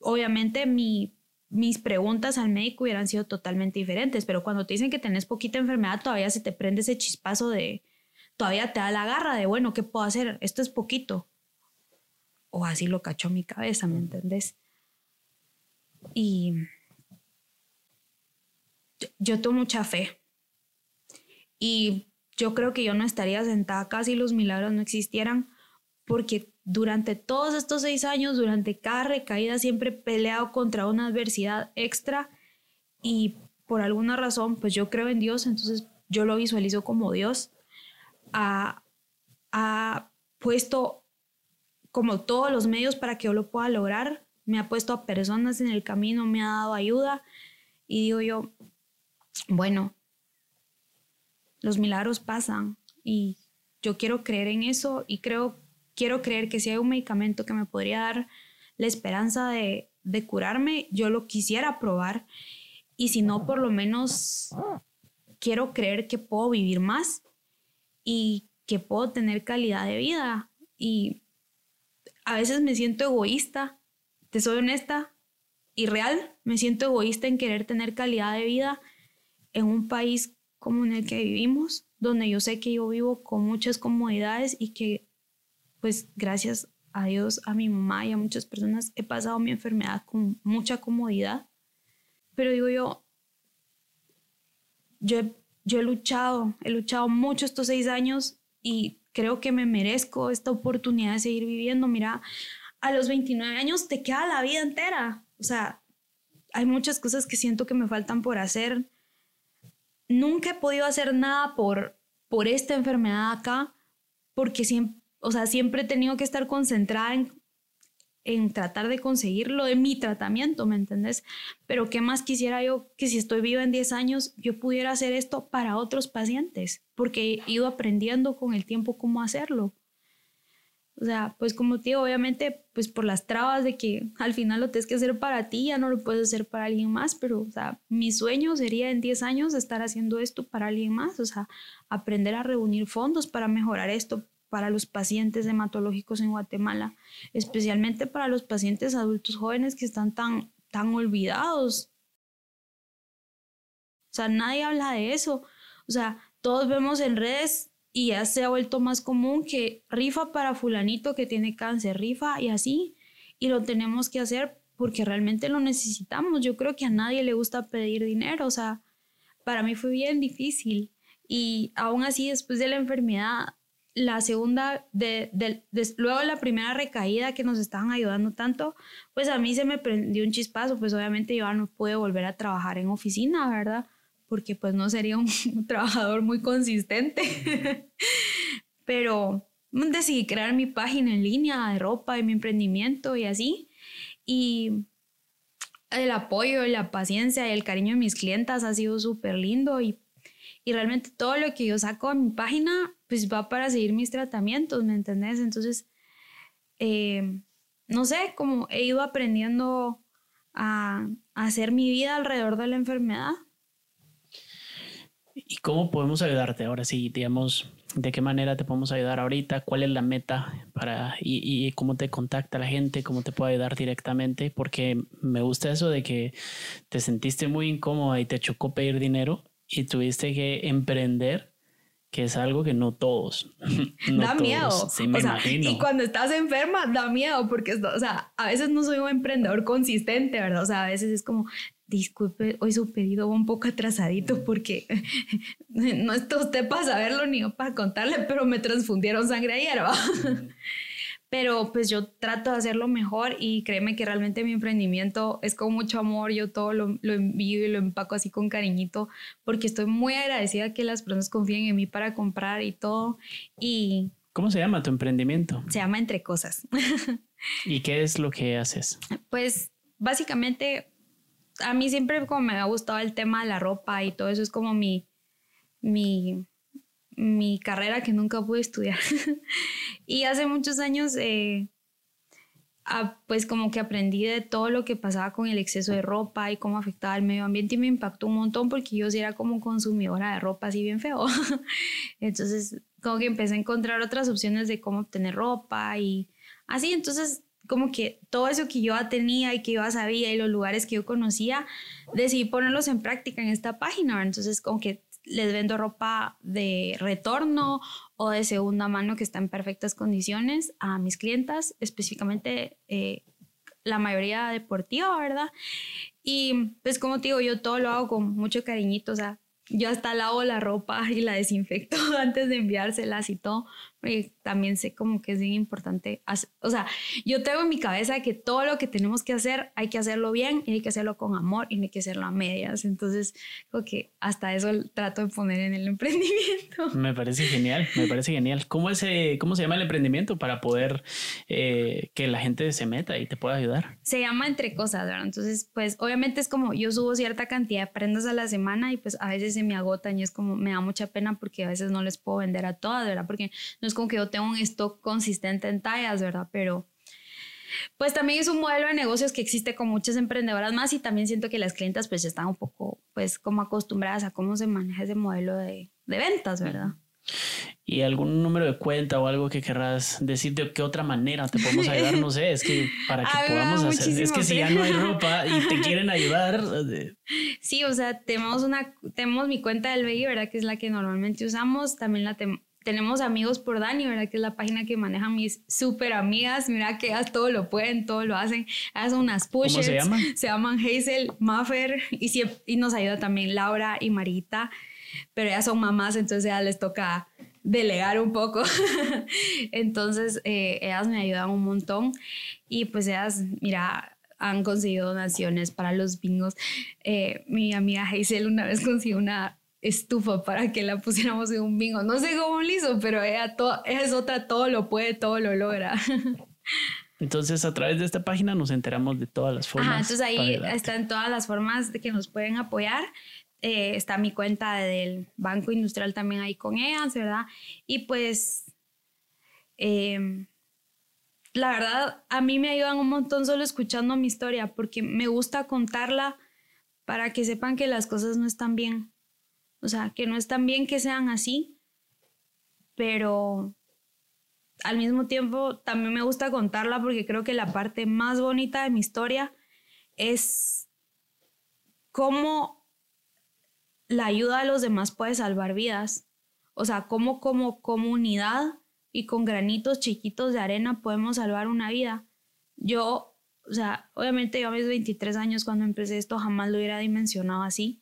obviamente mi, mis preguntas al médico hubieran sido totalmente diferentes, pero cuando te dicen que tenés poquita enfermedad, todavía se te prende ese chispazo de, todavía te da la garra de, bueno, ¿qué puedo hacer? Esto es poquito o así lo cachó mi cabeza, ¿me entendés? Y yo, tengo mucha fe. Y yo creo que yo no estaría sentada acá si los milagros no existieran, porque durante todos estos seis años, durante cada recaída, siempre he peleado contra una adversidad extra y por alguna razón, pues yo creo en Dios, entonces yo lo visualizo como Dios ha, ha puesto como todos los medios para que yo lo pueda lograr. Me ha puesto a personas en el camino, me ha dado ayuda. Y digo yo, bueno, los milagros pasan y yo quiero creer en eso y creo, quiero creer que si hay un medicamento que me podría dar la esperanza de, de curarme, yo lo quisiera probar. Y si no, por lo menos quiero creer que puedo vivir más y que puedo tener calidad de vida. Y a veces me siento egoísta, te soy honesta y real, me siento egoísta en querer tener calidad de vida en un país como en el que vivimos, donde yo sé que yo vivo con muchas comodidades y que pues gracias a Dios, a mi mamá y a muchas personas he pasado mi enfermedad con mucha comodidad. Pero digo yo, yo he, yo he luchado, he luchado mucho estos seis años y creo que me merezco esta oportunidad de seguir viviendo. Mira, a los 29 años te queda la vida entera. O sea, hay muchas cosas que siento que me faltan por hacer. Nunca he podido hacer nada por, por esta enfermedad acá, porque siempre, o sea, siempre he tenido que estar concentrada en en tratar de conseguir lo de mi tratamiento, ¿me entendés? Pero qué más quisiera yo que si estoy viva en 10 años, yo pudiera hacer esto para otros pacientes, porque he ido aprendiendo con el tiempo cómo hacerlo. O sea, pues como te digo, obviamente, pues por las trabas de que al final lo tienes que hacer para ti, ya no lo puedes hacer para alguien más, pero, o sea, mi sueño sería en 10 años estar haciendo esto para alguien más, o sea, aprender a reunir fondos para mejorar esto para los pacientes hematológicos en Guatemala, especialmente para los pacientes adultos jóvenes que están tan, tan olvidados. O sea, nadie habla de eso. O sea, todos vemos en redes y ya se ha vuelto más común que rifa para fulanito que tiene cáncer, rifa y así. Y lo tenemos que hacer porque realmente lo necesitamos. Yo creo que a nadie le gusta pedir dinero. O sea, para mí fue bien difícil. Y aún así, después de la enfermedad, la segunda, de, de, luego la primera recaída que nos estaban ayudando tanto, pues a mí se me prendió un chispazo, pues obviamente yo no pude volver a trabajar en oficina, ¿verdad? Porque pues no sería un, *laughs* trabajador muy consistente. *laughs* Pero decidí crear mi página en línea de ropa, de mi emprendimiento y así. Y el apoyo, la paciencia y el cariño de mis clientas ha sido súper lindo y y realmente todo lo que yo saco a mi página, pues va para seguir mis tratamientos, ¿me entendés? Entonces, eh, no sé, como he ido aprendiendo a, hacer mi vida alrededor de la enfermedad. ¿Y cómo podemos ayudarte ahora? Sí, digamos, ¿de qué manera te podemos ayudar ahorita? ¿Cuál es la meta para y, y, cómo te contacta la gente? ¿Cómo te puede ayudar directamente? Porque me gusta eso de que te sentiste muy incómoda y te chocó pedir dinero y tuviste que emprender, que es algo que no todos. *laughs* da miedo. Sí, me imagino. Y cuando estás enferma, da miedo, porque, o sea, a veces no soy un emprendedor consistente, ¿verdad? O sea, a veces es como, disculpe, hoy su pedido va un poco atrasadito porque *laughs* no está usted para saberlo ni yo para contarle, pero me transfundieron sangre ayer, ¿va? Pero pues yo trato de hacerlo mejor y créeme que realmente mi emprendimiento es con mucho amor, yo todo lo, lo, envío y lo empaco así con cariñito porque estoy muy agradecida que las personas confíen en mí para comprar y todo y... ¿Cómo se llama tu emprendimiento? Se llama Entre Cosas. *laughs* ¿Y qué es lo que haces? Pues básicamente a mí siempre como me ha gustado el tema de la ropa y todo eso es como mi, mi, mi carrera que nunca pude estudiar. *laughs* y hace muchos años, eh, pues como que aprendí de todo lo que pasaba con el exceso de ropa y cómo afectaba al medio ambiente y me impactó un montón porque yo sí era como consumidora de ropa así bien feo. *laughs* entonces, como que empecé a encontrar otras opciones de cómo obtener ropa y así. Entonces, como que todo eso que yo tenía y que yo sabía y los lugares que yo conocía, decidí ponerlos en práctica en esta página. Entonces, como que les vendo ropa de retorno o de segunda mano que está en perfectas condiciones a mis clientas, específicamente eh, la mayoría deportiva, ¿verdad? Y pues como te digo, yo todo lo hago con mucho cariñito, o sea, yo hasta lavo la ropa y la desinfecto *laughs* antes de enviárselas y todo, También sé como que es bien importante. o sea, yo tengo en mi cabeza que todo lo que tenemos que hacer hay que hacerlo bien y hay que hacerlo con amor y no hay que hacerlo a medias. Entonces, creo que hasta eso trato de poner en el *laughs* emprendimiento. Me parece genial, me parece genial. ¿Cómo, es, cómo se llama el emprendimiento para poder eh, que la gente se meta y te pueda ayudar? Se llama Entre Cosas, ¿verdad? Entonces, pues obviamente es como yo subo cierta cantidad de prendas a la semana y pues a veces se me agotan y es como me da mucha pena porque a veces no les puedo vender a todas, ¿verdad? Porque no como que yo tengo un stock consistente en tallas, ¿verdad? Pero pues también es un modelo de negocios que existe con muchas emprendedoras más y también siento que las clientas pues están un poco pues como acostumbradas a cómo se maneja ese modelo de, de ventas, ¿verdad? ¿Y algún número de cuenta o algo que querrás decir de qué otra manera te podemos ayudar? No sé, es que para que *laughs* podamos hacer. Es que si ya no hay ropa *laughs* y te quieren ayudar. Sí, o sea, tenemos una, tenemos mi cuenta del BI, ¿verdad? Que es la que normalmente usamos. También la tenemos tenemos amigos por Dani, ¿verdad? Que es la página que manejan mis súper amigas. Mira que ellas todo lo pueden, todo lo hacen. Hacen unas pushes. ¿Cómo se llaman? Se llaman Hazel, Maffer y, y nos ayuda también Laura y Marita. Pero ellas son mamás, entonces a les toca delegar un poco. *laughs* entonces eh, ellas me ayudan un montón. Y pues ellas, mira, han conseguido donaciones para los bingos. Eh, mi amiga Hazel una vez consiguió una estufa para que la pusiéramos en un bingo. No sé cómo lo hizo, pero ella, es otra, todo lo puede, todo lo logra. *laughs* Entonces, a través de esta página nos enteramos de todas las formas. Ajá, entonces ahí están todas las formas de que nos pueden apoyar. Eh, está mi cuenta del Banco Industrial también ahí con ellas, ¿verdad? Y pues, em, la verdad, a mí me ayudan un montón solo escuchando mi historia, porque me gusta contarla para que sepan que las cosas no están bien. O sea, que no es tan bien que sean así, pero al mismo tiempo también me gusta contarla porque creo que la parte más bonita de mi historia es cómo la ayuda a los demás puede salvar vidas. O sea, cómo como comunidad y con granitos chiquitos de arena podemos salvar una vida. Yo, o sea, obviamente yo a mis 23 años cuando empecé esto jamás lo hubiera dimensionado así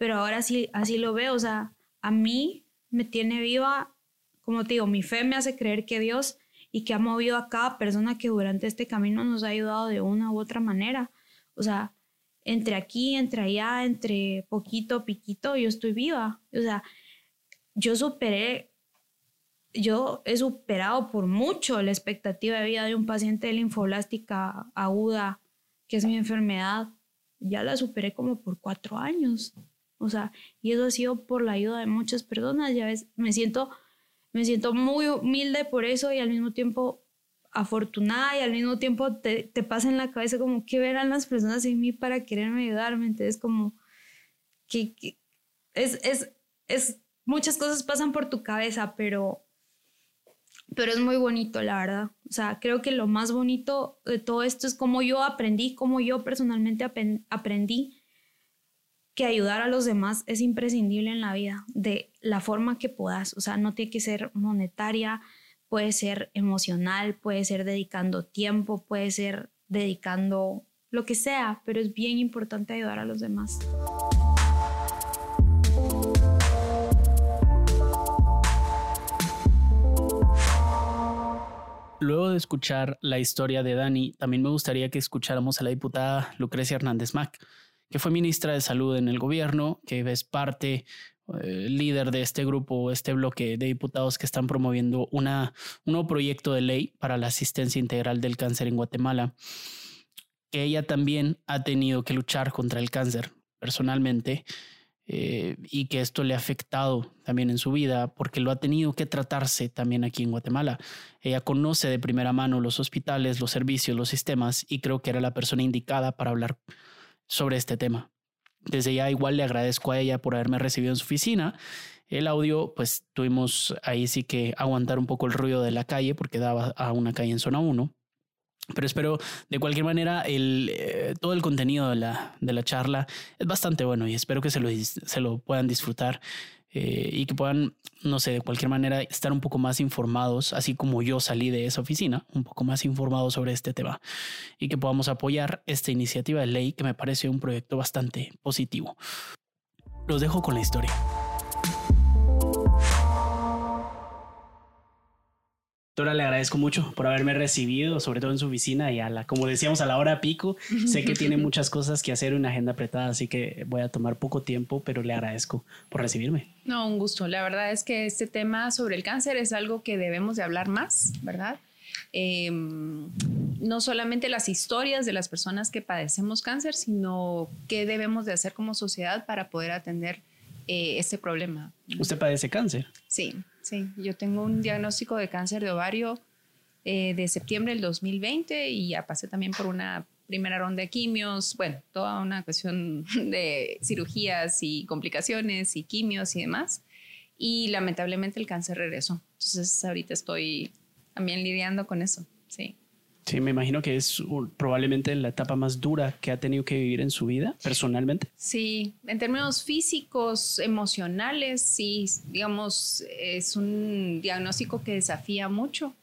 pero ahora sí, así lo veo, o sea, a mí me tiene viva, como te digo, mi fe me hace creer que Dios y que ha movido a cada persona que durante este camino nos ha ayudado de una u otra manera. O sea, entre aquí, entre allá, entre poquito, piquito, yo estoy viva. O sea, yo superé, yo he superado por mucho la expectativa de vida de un paciente de linfoblástica aguda, que es mi enfermedad. Ya la superé como por cuatro años. O sea, y eso ha sido por la ayuda de muchas personas, ya ves, me siento, me siento muy humilde por eso y al mismo tiempo afortunada y al mismo tiempo te, te pasa en la cabeza como qué verán las personas en mí para quererme ayudarme, entonces como que, es, es, es, muchas cosas pasan por tu cabeza, pero, pero es muy bonito, la verdad. O sea, creo que lo más bonito de todo esto es cómo yo aprendí, cómo yo personalmente aprendí que ayudar a los demás es imprescindible en la vida, de la forma que puedas. O sea, no tiene que ser monetaria, puede ser emocional, puede ser dedicando tiempo, puede ser dedicando lo que sea, pero es bien importante ayudar a los demás. Luego de escuchar la historia de Dani, también me gustaría que escucháramos a la diputada Lucrecia Hernández Mac que fue ministra de Salud en el gobierno, que es parte, eh, líder de este grupo, este bloque de diputados que están promoviendo una, un nuevo proyecto de ley para la asistencia integral del cáncer en Guatemala, que ella también ha tenido que luchar contra el cáncer personalmente. Eh, y que esto le ha afectado también en su vida porque lo ha tenido que tratarse también aquí en Guatemala. Ella conoce de primera mano los hospitales, los servicios, los sistemas y creo que era la persona indicada para hablar sobre este tema. Desde ya igual le agradezco a ella por haberme recibido en su oficina. El audio, pues tuvimos ahí sí que aguantar un poco el ruido de la calle porque daba a una calle en zona 1. Pero espero, de cualquier manera, el, eh, todo el contenido de la, de la charla es bastante bueno y espero que se lo, se lo puedan disfrutar. Eh, y que puedan, no sé, de cualquier manera estar un poco más informados, así como yo salí de esa oficina, un poco más informados sobre este tema y que podamos apoyar esta iniciativa de ley que me parece un proyecto bastante positivo. Los dejo con la historia. Doctora, le agradezco mucho por haberme recibido, sobre todo en su oficina y a la, como decíamos, a la hora pico. Sé que tiene *laughs* muchas cosas que hacer, una agenda apretada, así que voy a tomar poco tiempo, pero le agradezco por recibirme. No, un gusto. La verdad es que este tema sobre el cáncer es algo que debemos de hablar más, ¿verdad? Em, no solamente las historias de las personas que padecemos cáncer, sino qué debemos de hacer como sociedad para poder atender eh, este problema. ¿Usted padece cáncer? Sí, sí. Yo tengo un diagnóstico de cáncer de ovario eh, de septiembre del 2020 y ya pasé también por una primera ronda de quimios, bueno, toda una cuestión *laughs* de cirugías y complicaciones y quimios y demás. Y lamentablemente el cáncer regresó. Entonces ahorita estoy también lidiando con eso, sí. Sí, me imagino que es probablemente la etapa más dura que ha tenido que vivir en su vida personalmente. Sí, en términos físicos, emocionales, sí, digamos, es un diagnóstico que desafía mucho.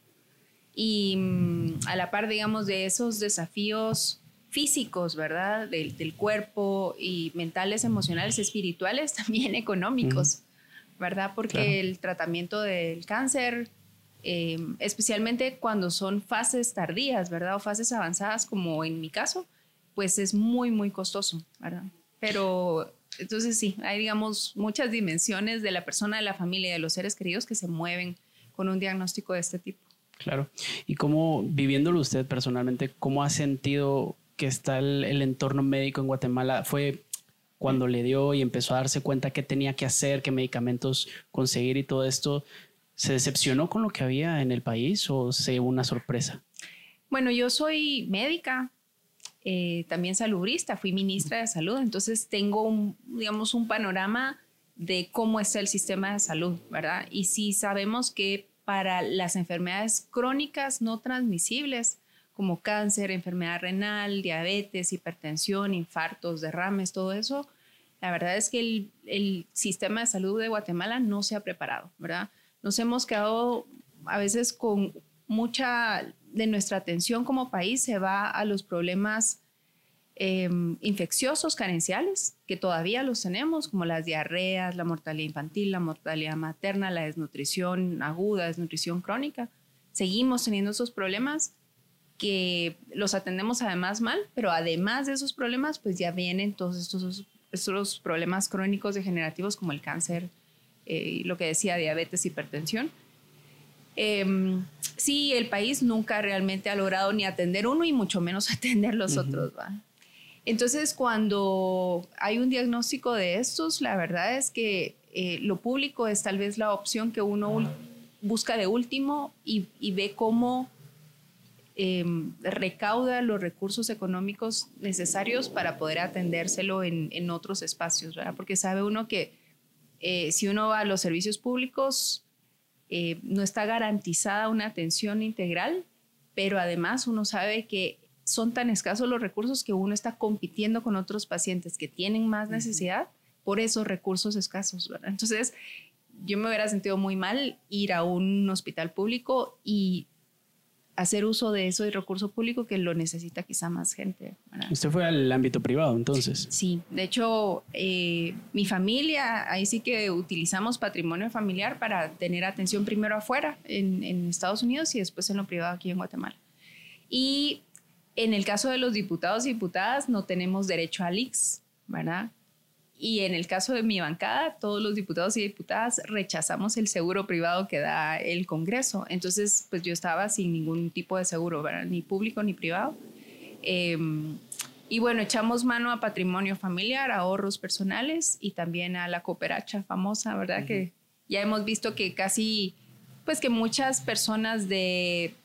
Y mm, a la par, digamos, de esos desafíos físicos, ¿verdad? Del, cuerpo y mentales, emocionales, espirituales, *laughs* también económicos, ¿verdad? Porque el tratamiento del cáncer Em, especialmente cuando son fases tardías, ¿verdad? O fases avanzadas, como en mi caso, pues es muy, muy costoso, ¿verdad? Pero entonces sí, hay, digamos, muchas dimensiones de la persona, de la familia y de los seres queridos que se mueven con un diagnóstico de este tipo. Claro. ¿Y cómo, viviéndolo usted personalmente, cómo ha sentido que está el, el entorno médico en Guatemala? ¿Fue cuando le dio y empezó a darse cuenta qué tenía que hacer, qué medicamentos conseguir y todo esto? ¿Se decepcionó con lo que había en el país o se una sorpresa? Bueno, yo soy médica, eh, también salubrista, fui ministra de salud, entonces tengo, un, digamos, un panorama de cómo está el sistema de salud, ¿verdad? Y si sabemos que para las enfermedades crónicas no transmisibles, como cáncer, enfermedad renal, diabetes, hipertensión, infartos, derrames, todo eso, la verdad es que el sistema de salud de Guatemala no se ha preparado, ¿verdad? Nos hemos quedado a veces con mucha de nuestra atención como país se va a los problemas em, infecciosos carenciales, que todavía los tenemos, como las diarreas, la mortalidad infantil, la mortalidad materna, la desnutrición aguda, desnutrición crónica. Seguimos teniendo esos problemas que los atendemos además mal, pero además de esos problemas, pues ya vienen todos estos, estos problemas crónicos degenerativos como el cáncer, eh, lo que decía, diabetes, hipertensión. Em, sí, el país nunca realmente ha logrado ni atender uno y mucho menos *laughs* atender los otros. Entonces, cuando hay un diagnóstico de estos, la verdad es que eh, lo público es tal vez la opción que uno busca de último y, ve cómo em, recauda los recursos económicos necesarios para poder atendérselo en, en otros espacios, ¿verdad? Porque sabe uno que eh, si uno va a los servicios públicos, eh, no está garantizada una atención integral, pero además uno sabe que son tan escasos los recursos que uno está compitiendo con otros pacientes que tienen más necesidad por esos recursos escasos. Entonces, yo me hubiera sentido muy mal ir a un hospital público y hacer uso de eso de recurso público que lo necesita quizá más gente. ¿Usted fue al ámbito privado entonces? Sí, de hecho, eh, mi familia, ahí sí que utilizamos patrimonio familiar para tener atención primero afuera, en, en Estados Unidos, y después en lo privado aquí en Guatemala. Y en el caso de los diputados y diputadas, no tenemos derecho al IX, ¿verdad? Y en el caso de mi bancada, todos los diputados y diputadas rechazamos el seguro privado que da el Congreso. Entonces, pues yo estaba sin ningún tipo de seguro, ¿verdad? ni público ni privado. Em, y bueno, echamos mano a patrimonio familiar, a ahorros personales y también a la cooperacha famosa, ¿verdad? Que ya hemos visto que casi, pues que muchas personas de,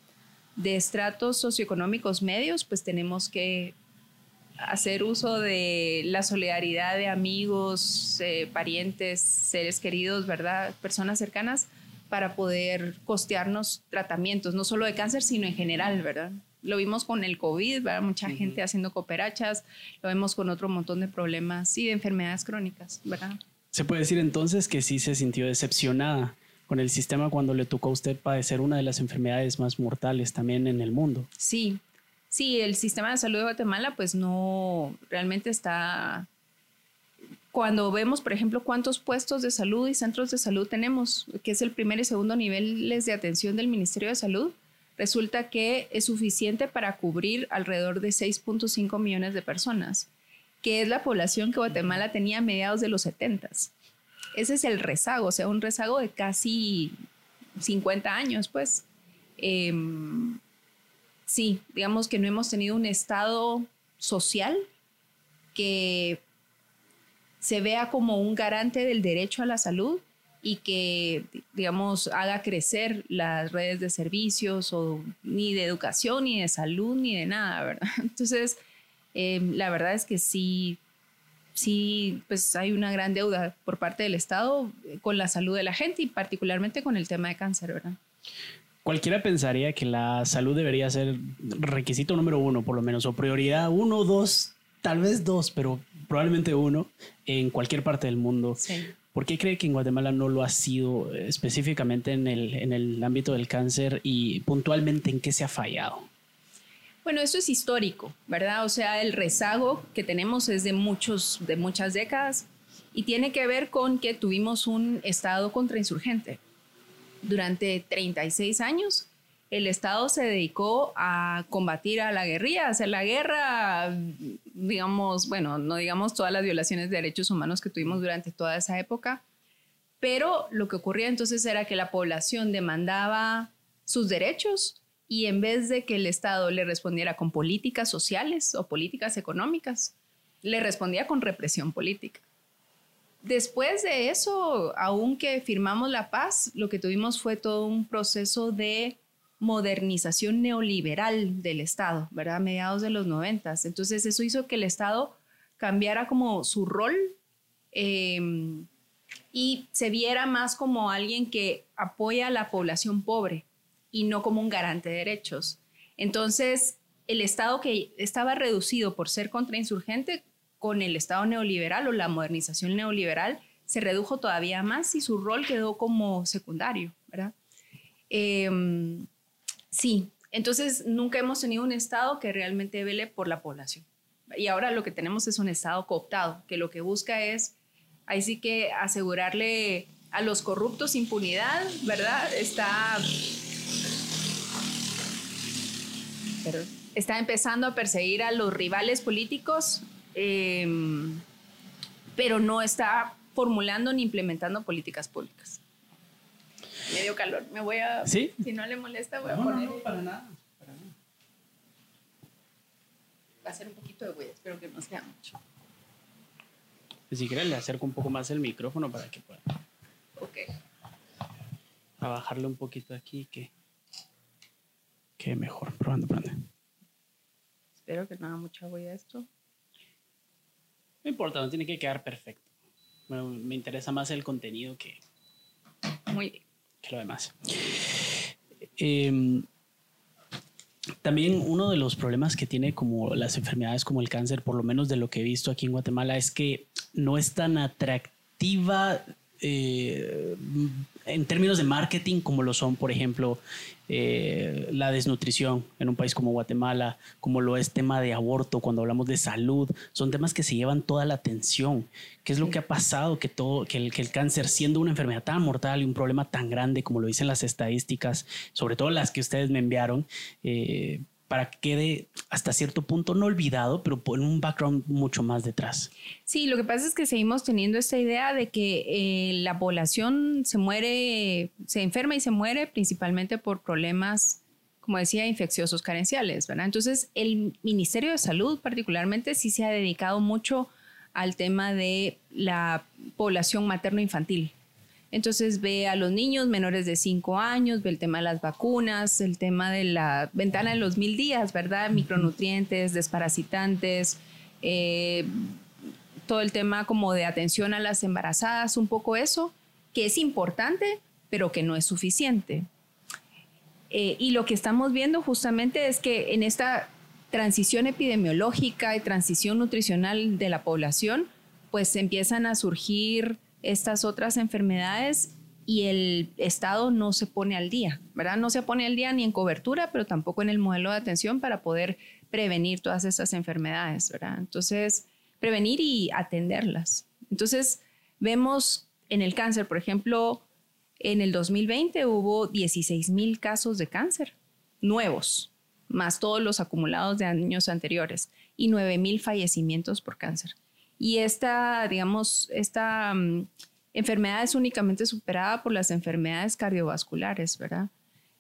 de estratos socioeconómicos medios, pues tenemos que hacer uso de la solidaridad de amigos, eh, parientes, seres queridos, ¿verdad? Personas cercanas para poder costearnos tratamientos, no solo de cáncer, sino en general, ¿verdad? Lo vimos con el COVID, ¿verdad? Mucha gente haciendo cooperachas, lo vemos con otro montón de problemas y de enfermedades crónicas, ¿verdad? Se puede decir entonces que sí se sintió decepcionada con el sistema cuando le tocó a usted padecer una de las enfermedades más mortales también en el mundo. Sí, Sí, el sistema de salud de Guatemala pues no realmente está cuando vemos, por ejemplo, cuántos puestos de salud y centros de salud tenemos, que es el primer y segundo niveles de atención del Ministerio de Salud, resulta que es suficiente para cubrir alrededor de 6.5 millones de personas, que es la población que Guatemala tenía a mediados de los 70. Ese es el rezago, o sea, un rezago de casi 50 años, pues. Em, sí, digamos que no hemos tenido un Estado social que se vea como un garante del derecho a la salud y que, digamos, haga crecer las redes de servicios o ni de educación, ni de salud, ni de nada, ¿verdad? *laughs* Entonces, em, la verdad es que sí, sí, pues hay una gran deuda por parte del Estado con la salud de la gente y particularmente con el tema de cáncer, ¿verdad? Cualquiera pensaría que la salud debería ser requisito número uno, por lo menos, o prioridad uno, dos, tal vez dos, pero probablemente uno en cualquier parte del mundo. ¿Por qué cree que en Guatemala no lo ha sido específicamente en el, en el ámbito del cáncer y puntualmente en qué se ha fallado? Bueno, esto es histórico, ¿verdad? O sea, el rezago que tenemos es de, muchos, de muchas décadas y tiene que ver con que tuvimos un Estado contrainsurgente durante 36 años el Estado se dedicó a combatir a la guerrilla, a hacer la guerra, digamos, bueno, no digamos todas las violaciones de derechos humanos que tuvimos durante toda esa época, pero lo que ocurría entonces era que la población demandaba sus derechos y en vez de que el Estado le respondiera con políticas sociales o políticas económicas, le respondía con represión política. Después de eso, aunque firmamos la paz, lo que tuvimos fue todo un proceso de modernización neoliberal del Estado, ¿verdad? A mediados de los noventas. Entonces eso hizo que el Estado cambiara como su rol em, y se viera más como alguien que apoya a la población pobre y no como un garante de derechos. Entonces, el Estado que estaba reducido por ser contrainsurgente con el Estado neoliberal o la modernización neoliberal se redujo todavía más y su rol quedó como secundario, ¿verdad? Em, Sí, entonces nunca hemos tenido un Estado que realmente vele por la población. Y ahora lo que tenemos es un Estado cooptado, que lo que busca es, ahí sí que asegurarle a los corruptos impunidad, ¿verdad? Está... está empezando a perseguir a los rivales políticos, em, pero no está formulando ni implementando políticas públicas me dio calor. Me voy a. ¿Sí? Si no le molesta, voy a poner. No, para nada. Para nada. Va a ser un poquito de huella, espero que no sea mucho. Pues si quieres, le acerco un poco más el micrófono para que pueda. Ok. A bajarle un poquito aquí, que. Que mejor. Probando, probando. Espero que no haga mucha huella esto. No importa, no tiene que quedar perfecto. Me, me interesa más el contenido que. Muy bien que lo demás. Em, también uno de los problemas que tiene como las enfermedades como el cáncer, por lo menos de lo que he visto aquí en Guatemala, es que no es tan atractiva eh, en términos de marketing como lo son, por ejemplo, eh, la desnutrición en un país como Guatemala, como lo es tema de aborto, cuando hablamos de salud, son temas que se llevan toda la atención. ¿Qué es lo que ha pasado? Que, todo, que, el, que el cáncer, siendo una enfermedad tan mortal y un problema tan grande como lo dicen las estadísticas, sobre todo las que ustedes me enviaron, eh, para que quede hasta cierto punto no olvidado, pero con un background mucho más detrás. Sí, lo que pasa es que seguimos teniendo esta idea de que eh, la población se muere, se enferma y se muere principalmente por problemas, como decía, infecciosos carenciales, ¿verdad? Entonces, el Ministerio de Salud particularmente sí se ha dedicado mucho al tema de la población materno-infantil, entonces ve a los niños menores de 5 años, ve el tema de las vacunas, el tema de la ventana de los mil días, ¿verdad? Micronutrientes, desparasitantes, eh, todo el tema como de atención a las embarazadas, un poco eso, que es importante, pero que no es suficiente. Eh, y lo que estamos viendo justamente es que en esta transición epidemiológica y transición nutricional de la población, pues empiezan a surgir estas otras enfermedades y el Estado no se pone al día, ¿verdad? No se pone al día ni en cobertura, pero tampoco en el modelo de atención para poder prevenir todas estas enfermedades, ¿verdad? Entonces, prevenir y atenderlas. Entonces, vemos en el cáncer, por ejemplo, en el 2020 hubo 16 mil casos de cáncer nuevos, más todos los acumulados de años anteriores, y 9 mil fallecimientos por cáncer. Y esta, digamos, esta mm, enfermedad es únicamente superada por las enfermedades cardiovasculares, ¿verdad?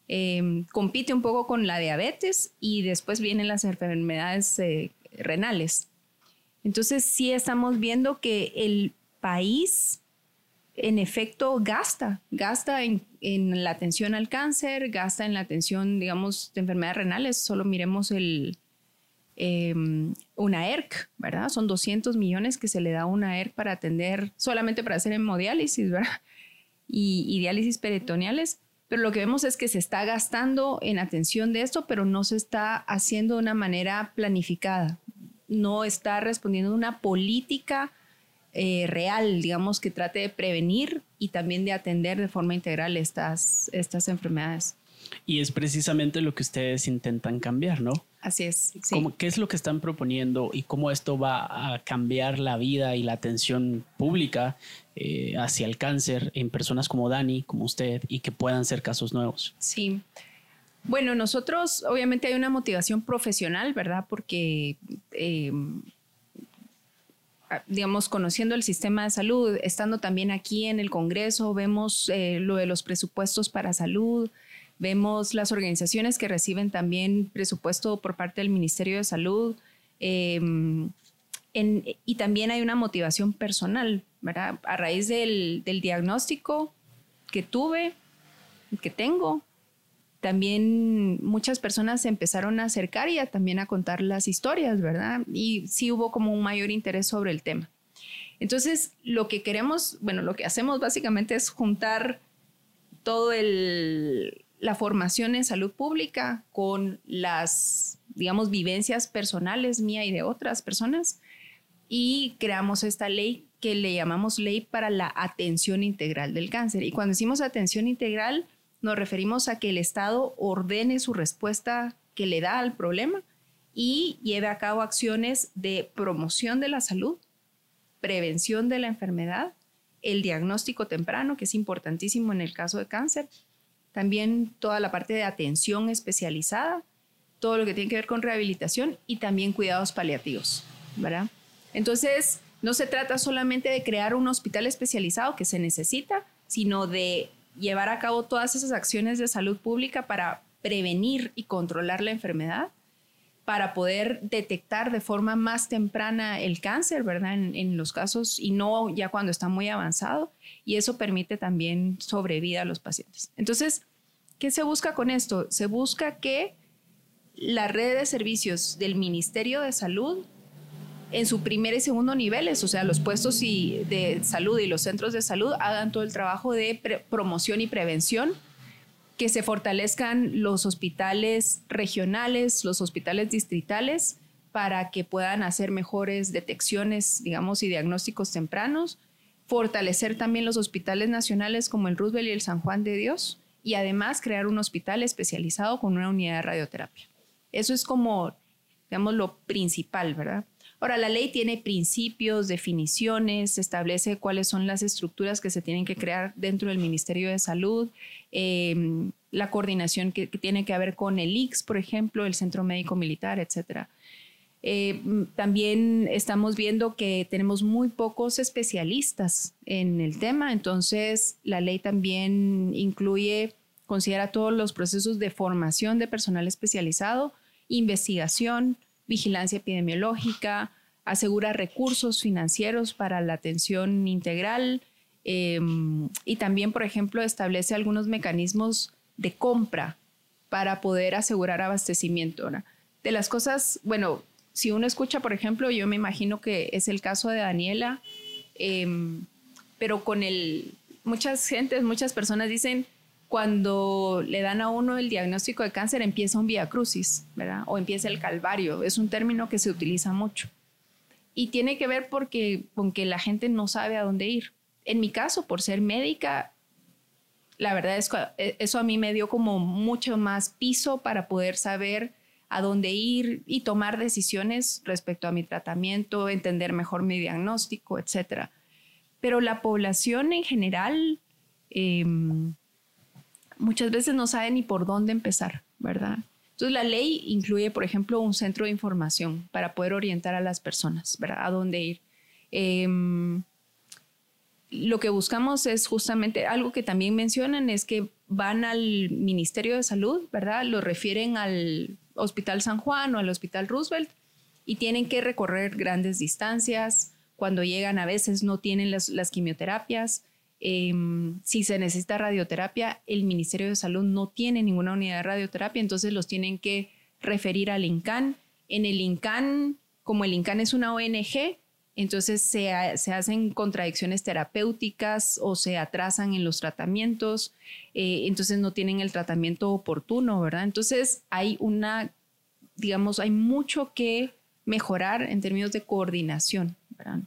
Em, compite un poco con la diabetes y después vienen las enfermedades eh, renales. Entonces sí estamos viendo que el país en efecto gasta, gasta en, la atención al cáncer, gasta en la atención, digamos, de enfermedades renales. Solo miremos el, em, una ERC, ¿verdad? Son 200 millones que se le da a una ERC para atender, solamente para hacer hemodiálisis, ¿verdad? Y, y diálisis peritoneales. Pero lo que vemos es que se está gastando en atención de esto, pero no se está haciendo de una manera planificada. No está respondiendo a una política eh, real, digamos, que trate de prevenir y también de atender de forma integral estas, estas enfermedades. Y es precisamente lo que ustedes intentan cambiar, ¿no? Así es. ¿Qué es lo que están proponiendo y cómo esto va a cambiar la vida y la atención pública eh, hacia el cáncer en personas como Dani, como usted, y que puedan ser casos nuevos? Sí. Bueno, nosotros obviamente hay una motivación profesional, ¿verdad? Porque eh, Ah, digamos, conociendo el sistema de salud, estando también aquí en el Congreso, vemos eh, lo de los presupuestos para salud, vemos las organizaciones que reciben también presupuesto por parte del Ministerio de Salud. Em, y también hay una motivación personal, ¿verdad? A raíz del, del diagnóstico que tuve, que tengo, también muchas personas se empezaron a acercar y también a contar las historias, ¿verdad? Y sí hubo como un mayor interés sobre el tema. Entonces, lo que queremos, bueno, lo que hacemos básicamente es juntar todo el la formación en salud pública con las, digamos, vivencias personales mía y de otras personas y creamos esta ley que le llamamos ley para la atención integral del cáncer. Y cuando decimos atención integral, nos referimos a que el Estado ordene su respuesta que le da al problema y lleve a cabo acciones de promoción de la salud, prevención de la enfermedad, el diagnóstico temprano, que es importantísimo en el caso de cáncer, también toda la parte de atención especializada, todo lo que tiene que ver con rehabilitación y también cuidados paliativos, ¿verdad? Entonces, no se trata solamente de crear un hospital especializado que se necesita, sino de llevar a cabo todas esas acciones de salud pública para prevenir y controlar la enfermedad, para poder detectar de forma más temprana el cáncer, ¿verdad? En, los casos y no ya cuando está muy avanzado. Y eso permite también sobrevida a los pacientes. Entonces, ¿qué se busca con esto? Se busca que la red de servicios del Ministerio de Salud en su primer y segundo niveles, o sea, los puestos de salud y los centros de salud hagan todo el trabajo de promoción y prevención, que se fortalezcan los hospitales regionales, los hospitales distritales, para que puedan hacer mejores detecciones, digamos, y diagnósticos tempranos, fortalecer también los hospitales nacionales como el Roosevelt y el San Juan de Dios, y además crear un hospital especializado con una unidad de radioterapia. Eso es como, digamos, lo principal, ¿verdad? Ahora, la ley tiene principios, definiciones, establece cuáles son las estructuras que se tienen que crear dentro del Ministerio de Salud, em, la coordinación que, tiene que haber con el IX, por ejemplo, el Centro Médico Militar, etc. Eh, también estamos viendo que tenemos muy pocos especialistas en el tema, entonces la ley también incluye, considera todos los procesos de formación de personal especializado, investigación, vigilancia epidemiológica, asegura recursos financieros para la atención integral em, y también, por ejemplo, establece algunos mecanismos de compra para poder asegurar abastecimiento. De las cosas, bueno, si uno escucha, por ejemplo, yo me imagino que es el caso de Daniela, em, pero con el, muchas gentes, muchas personas dicen, cuando le dan a uno el diagnóstico de cáncer empieza un vía crucis, ¿verdad? O empieza el calvario. Es un término que se utiliza mucho. Y tiene que ver porque, con que la gente no sabe a dónde ir. En mi caso, por ser médica, la verdad es que eh, eso a mí me dio como mucho más piso para poder saber a dónde ir y tomar decisiones respecto a mi tratamiento, entender mejor mi diagnóstico, etcétera. pero la población en general em, muchas veces no sabe ni por dónde empezar, ¿verdad? Entonces la ley incluye, por ejemplo, un centro de información para poder orientar a las personas, ¿verdad? A dónde ir. Em, lo que buscamos es justamente algo que también mencionan, es que van al Ministerio de Salud, ¿verdad? Lo refieren al Hospital San Juan o al Hospital Roosevelt y tienen que recorrer grandes distancias. Cuando llegan a veces no tienen las, quimioterapias. Em, si se necesita radioterapia, el Ministerio de Salud no tiene ninguna unidad de radioterapia, entonces los tienen que referir al INCAN. En el INCAN, como el INCAN es una ONG, entonces se, hacen contradicciones terapéuticas o se atrasan en los tratamientos, eh, entonces no tienen el tratamiento oportuno, ¿verdad? Entonces hay una, digamos, hay mucho que mejorar en términos de coordinación, ¿verdad?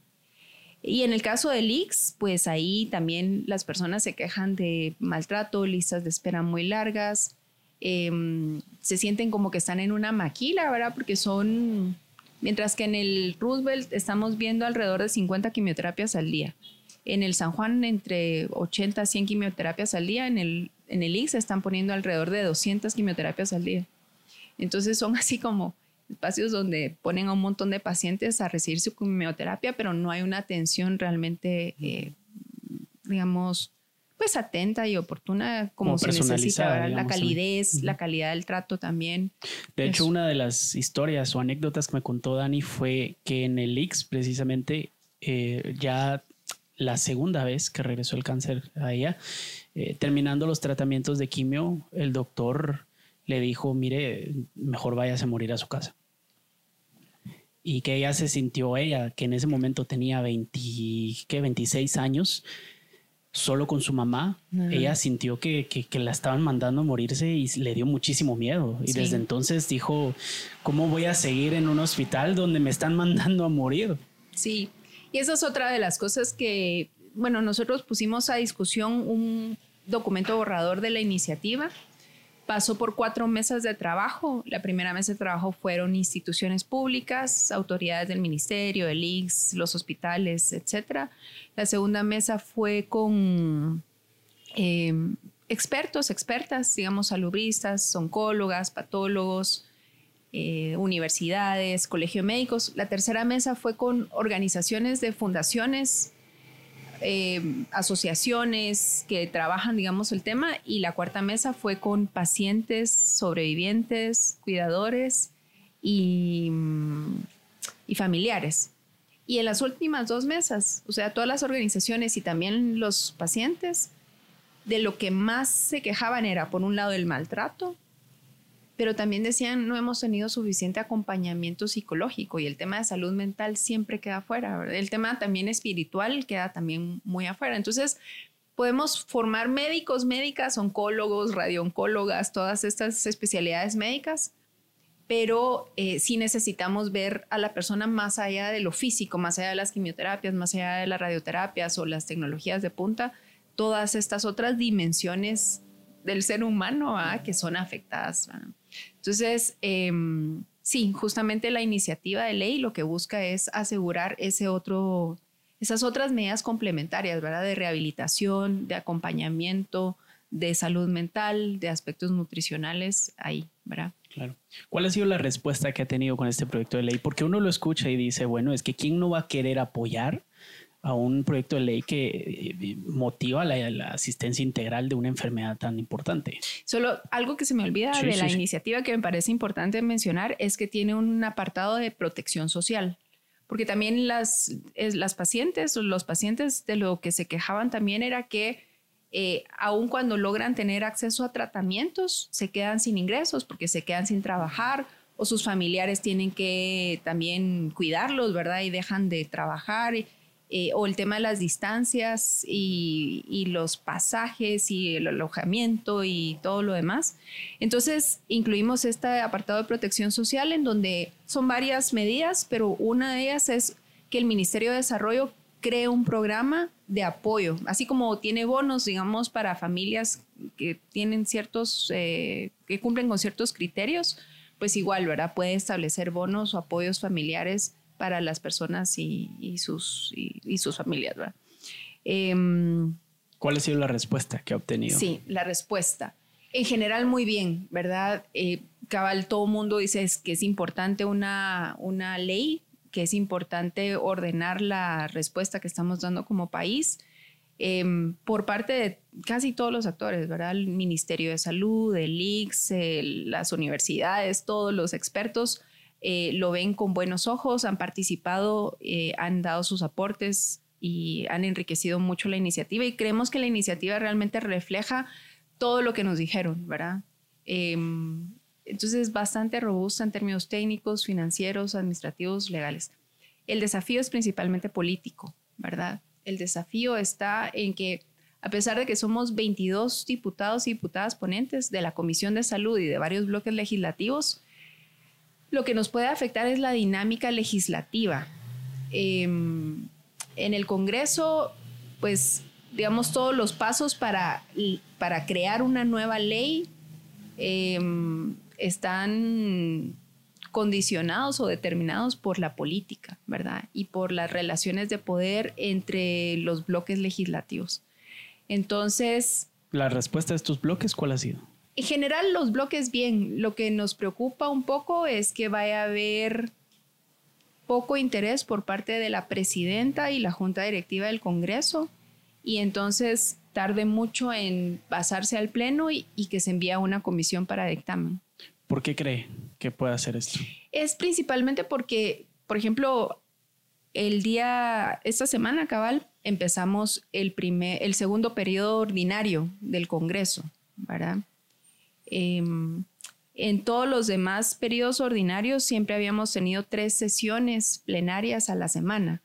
Y en el caso del IX, pues ahí también las personas se quejan de maltrato, listas de espera muy largas, em, se sienten como que están en una maquila, ¿verdad? Porque son Mientras que en el Roosevelt estamos viendo alrededor de 50 quimioterapias al día. En el San Juan entre 80 a 100 quimioterapias al día. En el, en el IX están poniendo alrededor de 200 quimioterapias al día. Entonces son así como espacios donde ponen a un montón de pacientes a recibir su quimioterapia, pero no hay una atención realmente, eh, digamos, pues atenta y oportuna como, se necesita, la calidez, la calidad del trato también. De hecho, una de las historias o anécdotas que me contó Dani fue que en el IX precisamente eh, ya la segunda vez que regresó el cáncer a ella, eh, terminando los tratamientos de quimio, el doctor le dijo, mire, mejor váyase a morir a su casa. Y que ella se sintió, ella, que en ese momento tenía 20, ¿qué? 26 años, solo con su mamá, ella sintió que, que, la estaban mandando a morirse y le dio muchísimo miedo. Y desde entonces dijo, ¿cómo voy a seguir en un hospital donde me están *laughs* mandando a morir? Sí, y esa es otra de las cosas que, bueno, nosotros pusimos a discusión un documento borrador de la iniciativa Pasó por cuatro mesas de trabajo. La primera mesa de trabajo fueron instituciones públicas, autoridades del ministerio, el IX, los hospitales, etc. La segunda mesa fue con em, expertos, expertas, digamos, salubristas, oncólogas, patólogos, eh, universidades, colegio médicos. La tercera mesa fue con organizaciones de fundaciones eh, asociaciones que trabajan, digamos, el tema y la cuarta mesa fue con pacientes, sobrevivientes, cuidadores y, mm, y familiares. Y en las últimas dos mesas, o sea, todas las organizaciones y también los pacientes, de lo que más se quejaban era, por un lado, el maltrato, pero también decían no hemos tenido suficiente acompañamiento psicológico y el tema de salud mental siempre queda afuera. El tema también espiritual queda también muy afuera. Entonces, podemos formar médicos, médicas, oncólogos, radiooncólogas, todas estas especialidades médicas, pero eh, sí necesitamos ver a la persona más allá de lo físico, más allá de las quimioterapias, más allá de las radioterapias o las tecnologías de punta, todas estas otras dimensiones del ser humano que son afectadas. Entonces, em, sí, justamente la iniciativa de ley lo que busca es asegurar ese otro, esas otras medidas complementarias, ¿verdad? De rehabilitación, de acompañamiento, de salud mental, de aspectos nutricionales ahí, ¿verdad? Claro. ¿Cuál ha sido la respuesta que ha tenido con este proyecto de ley? Porque uno lo escucha y dice, bueno, es que ¿quién no va a querer apoyar a un proyecto de ley que eh, motiva la, asistencia integral de una enfermedad tan importante. Solo algo que se me olvida de la iniciativa que me parece importante mencionar es que tiene un apartado de protección social, porque también las, las pacientes, los pacientes de lo que se quejaban también era que eh, aun cuando logran tener acceso a tratamientos, se quedan sin ingresos porque se quedan sin trabajar o sus familiares tienen que también cuidarlos, ¿verdad? Y dejan de trabajar. Y, eh, o el tema de las distancias y, los pasajes y el alojamiento y todo lo demás. Entonces, incluimos este apartado de protección social en donde son varias medidas, pero una de ellas es que el Ministerio de Desarrollo cree un programa de apoyo, así como tiene bonos, digamos, para familias que tienen ciertos, eh, que cumplen con ciertos criterios, pues igual, ¿verdad? Puede establecer bonos o apoyos familiares para las personas y, sus, y, sus familias. Em, ¿Cuál ha sido la respuesta que ha obtenido? Sí, la respuesta. En general, muy bien, ¿verdad? Eh, cabal, todo el mundo dice que es importante una, una ley, que es importante ordenar la respuesta que estamos dando como país. Em, por parte de casi todos los actores, ¿verdad? El Ministerio de Salud, el ICS, las universidades, todos los expertos eh, lo ven con buenos ojos, han participado, eh, han dado sus aportes y han enriquecido mucho la iniciativa y creemos que la iniciativa realmente refleja todo lo que nos dijeron, ¿verdad? Em, entonces es bastante robusta en términos técnicos, financieros, administrativos, legales. El desafío es principalmente político, ¿verdad? el desafío está en que a pesar de que somos 22 diputados y diputadas ponentes de la Comisión de Salud y de varios bloques legislativos, lo que nos puede afectar es la dinámica legislativa. Em, en el Congreso, pues, digamos, todos los pasos para, para crear una nueva ley em, están condicionados o determinados por la política, ¿verdad? Y por las relaciones de poder entre los bloques legislativos. Entonces... ¿La respuesta de estos bloques cuál ha sido? En general, los bloques bien. Lo que nos preocupa un poco es que vaya a haber poco interés por parte de la presidenta y la junta directiva del Congreso y entonces tarde mucho en pasarse al Pleno y, y que se envíe a una comisión para dictamen. ¿Por qué cree que puede hacer esto? Es principalmente porque, por ejemplo, el día, esta semana, cabal, empezamos el, primer, el segundo periodo ordinario del Congreso, ¿verdad? Em, en todos los demás periodos ordinarios siempre habíamos tenido tres sesiones plenarias a la semana.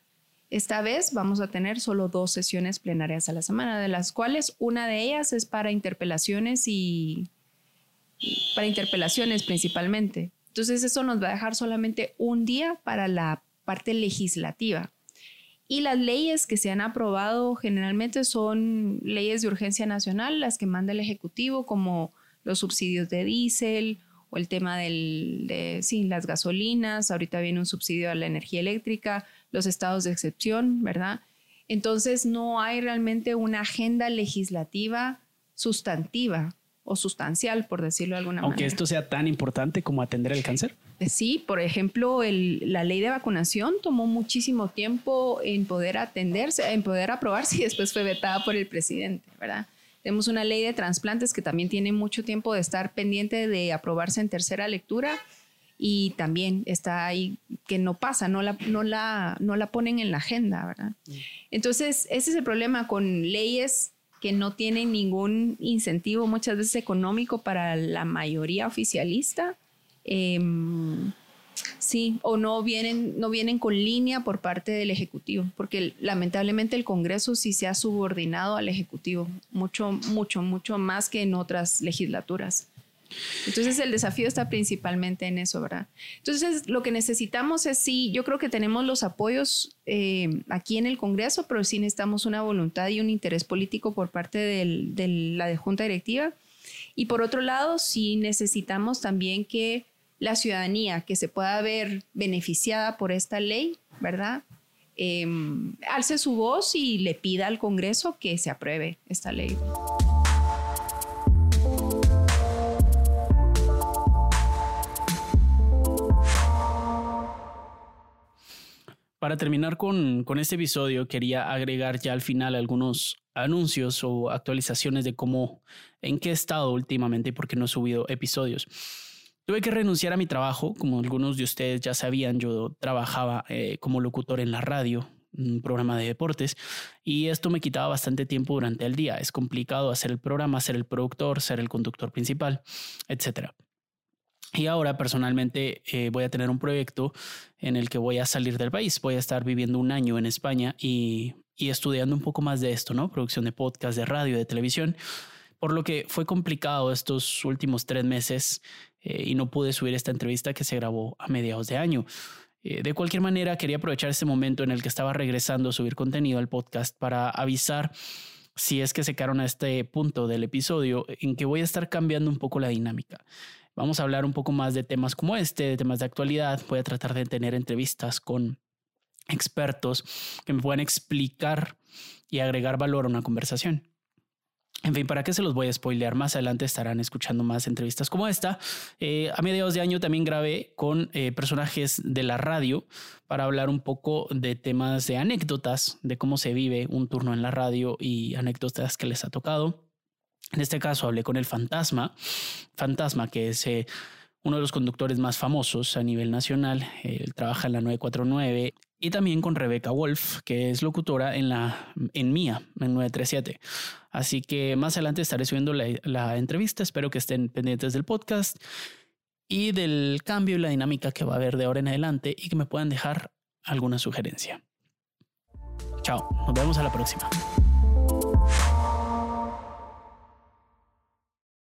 Esta vez vamos a tener solo dos sesiones plenarias a la semana, de las cuales una de ellas es para interpelaciones y para interpelaciones principalmente. Entonces eso nos va a dejar solamente un día para la parte legislativa. Y las leyes que se han aprobado generalmente son leyes de urgencia nacional, las que manda el Ejecutivo, como los subsidios de diésel o el tema del, de sí, las gasolinas, ahorita viene un subsidio a la energía eléctrica, los estados de excepción, ¿verdad? Entonces no hay realmente una agenda legislativa sustantiva o sustancial, por decirlo de alguna manera. Aunque esto sea tan importante como atender el cáncer. Eh, sí, por ejemplo, la ley de vacunación tomó muchísimo tiempo en poder atenderse, en poder aprobarse y después fue vetada por el presidente, ¿verdad? Tenemos una ley de trasplantes que también tiene mucho tiempo de estar pendiente de aprobarse en tercera lectura y también está ahí que no pasa, no la, no la, no la ponen en la agenda, ¿verdad? Mm. Entonces, ese es el problema con leyes que no tienen ningún incentivo muchas veces económico para la mayoría oficialista. Em, sí, o no vienen, no vienen con línea por parte del Ejecutivo, porque lamentablemente el Congreso sí se ha subordinado al Ejecutivo, mucho, mucho, mucho más que en otras legislaturas. Entonces el desafío está principalmente en eso, ¿verdad? Entonces lo que necesitamos es sí, yo creo que tenemos los apoyos eh, aquí en el Congreso, pero sí necesitamos una voluntad y un interés político por parte de la Junta Directiva. Y por otro lado, sí necesitamos también que la ciudadanía que se pueda ver beneficiada por esta ley, ¿verdad? Em, alce su voz y le pida al Congreso que se apruebe esta ley. Para terminar con, con, este episodio, quería agregar ya al final algunos anuncios o actualizaciones de cómo, en qué estado últimamente y por qué no he subido episodios. Tuve que renunciar a mi trabajo, como algunos de ustedes ya sabían, yo trabajaba eh, como locutor en la radio, un programa de deportes, y esto me quitaba bastante tiempo durante el día. Es complicado hacer el programa, ser el productor, ser el conductor principal, etcétera. Y ahora personalmente eh, voy a tener un proyecto en el que voy a salir del país. Voy a estar viviendo un año en España y, estudiando un poco más de esto, ¿no? Producción de podcast, de radio, de televisión. Por lo que fue complicado estos últimos tres meses eh, y no pude subir esta entrevista que se grabó a mediados de año. Eh, de cualquier manera, quería aprovechar este momento en el que estaba regresando a subir contenido al podcast para avisar si es que se quedaron a este punto del episodio en que voy a estar cambiando un poco la dinámica. Vamos a hablar un poco más de temas como este, de temas de actualidad. Voy a tratar de tener entrevistas con expertos que me puedan explicar y agregar valor a una conversación. En fin, ¿para qué se los voy a spoilear? Más adelante estarán escuchando más entrevistas como esta. Eh, a mediados de año también grabé con eh, personajes de la radio para hablar un poco de temas de anécdotas, de cómo se vive un turno en la radio y anécdotas que les ha tocado. En este caso hablé con el Fantasma, Fantasma que es... Eh, uno de los conductores más famosos a nivel nacional. Él trabaja en la 949 y también con Rebeca Wolf, que es locutora en la en Mía, en 937. Así que más adelante estaré subiendo la, la entrevista. Espero que estén pendientes del podcast y del cambio y la dinámica que va a haber de ahora en adelante y que me puedan dejar alguna sugerencia. Chao, nos vemos a la próxima.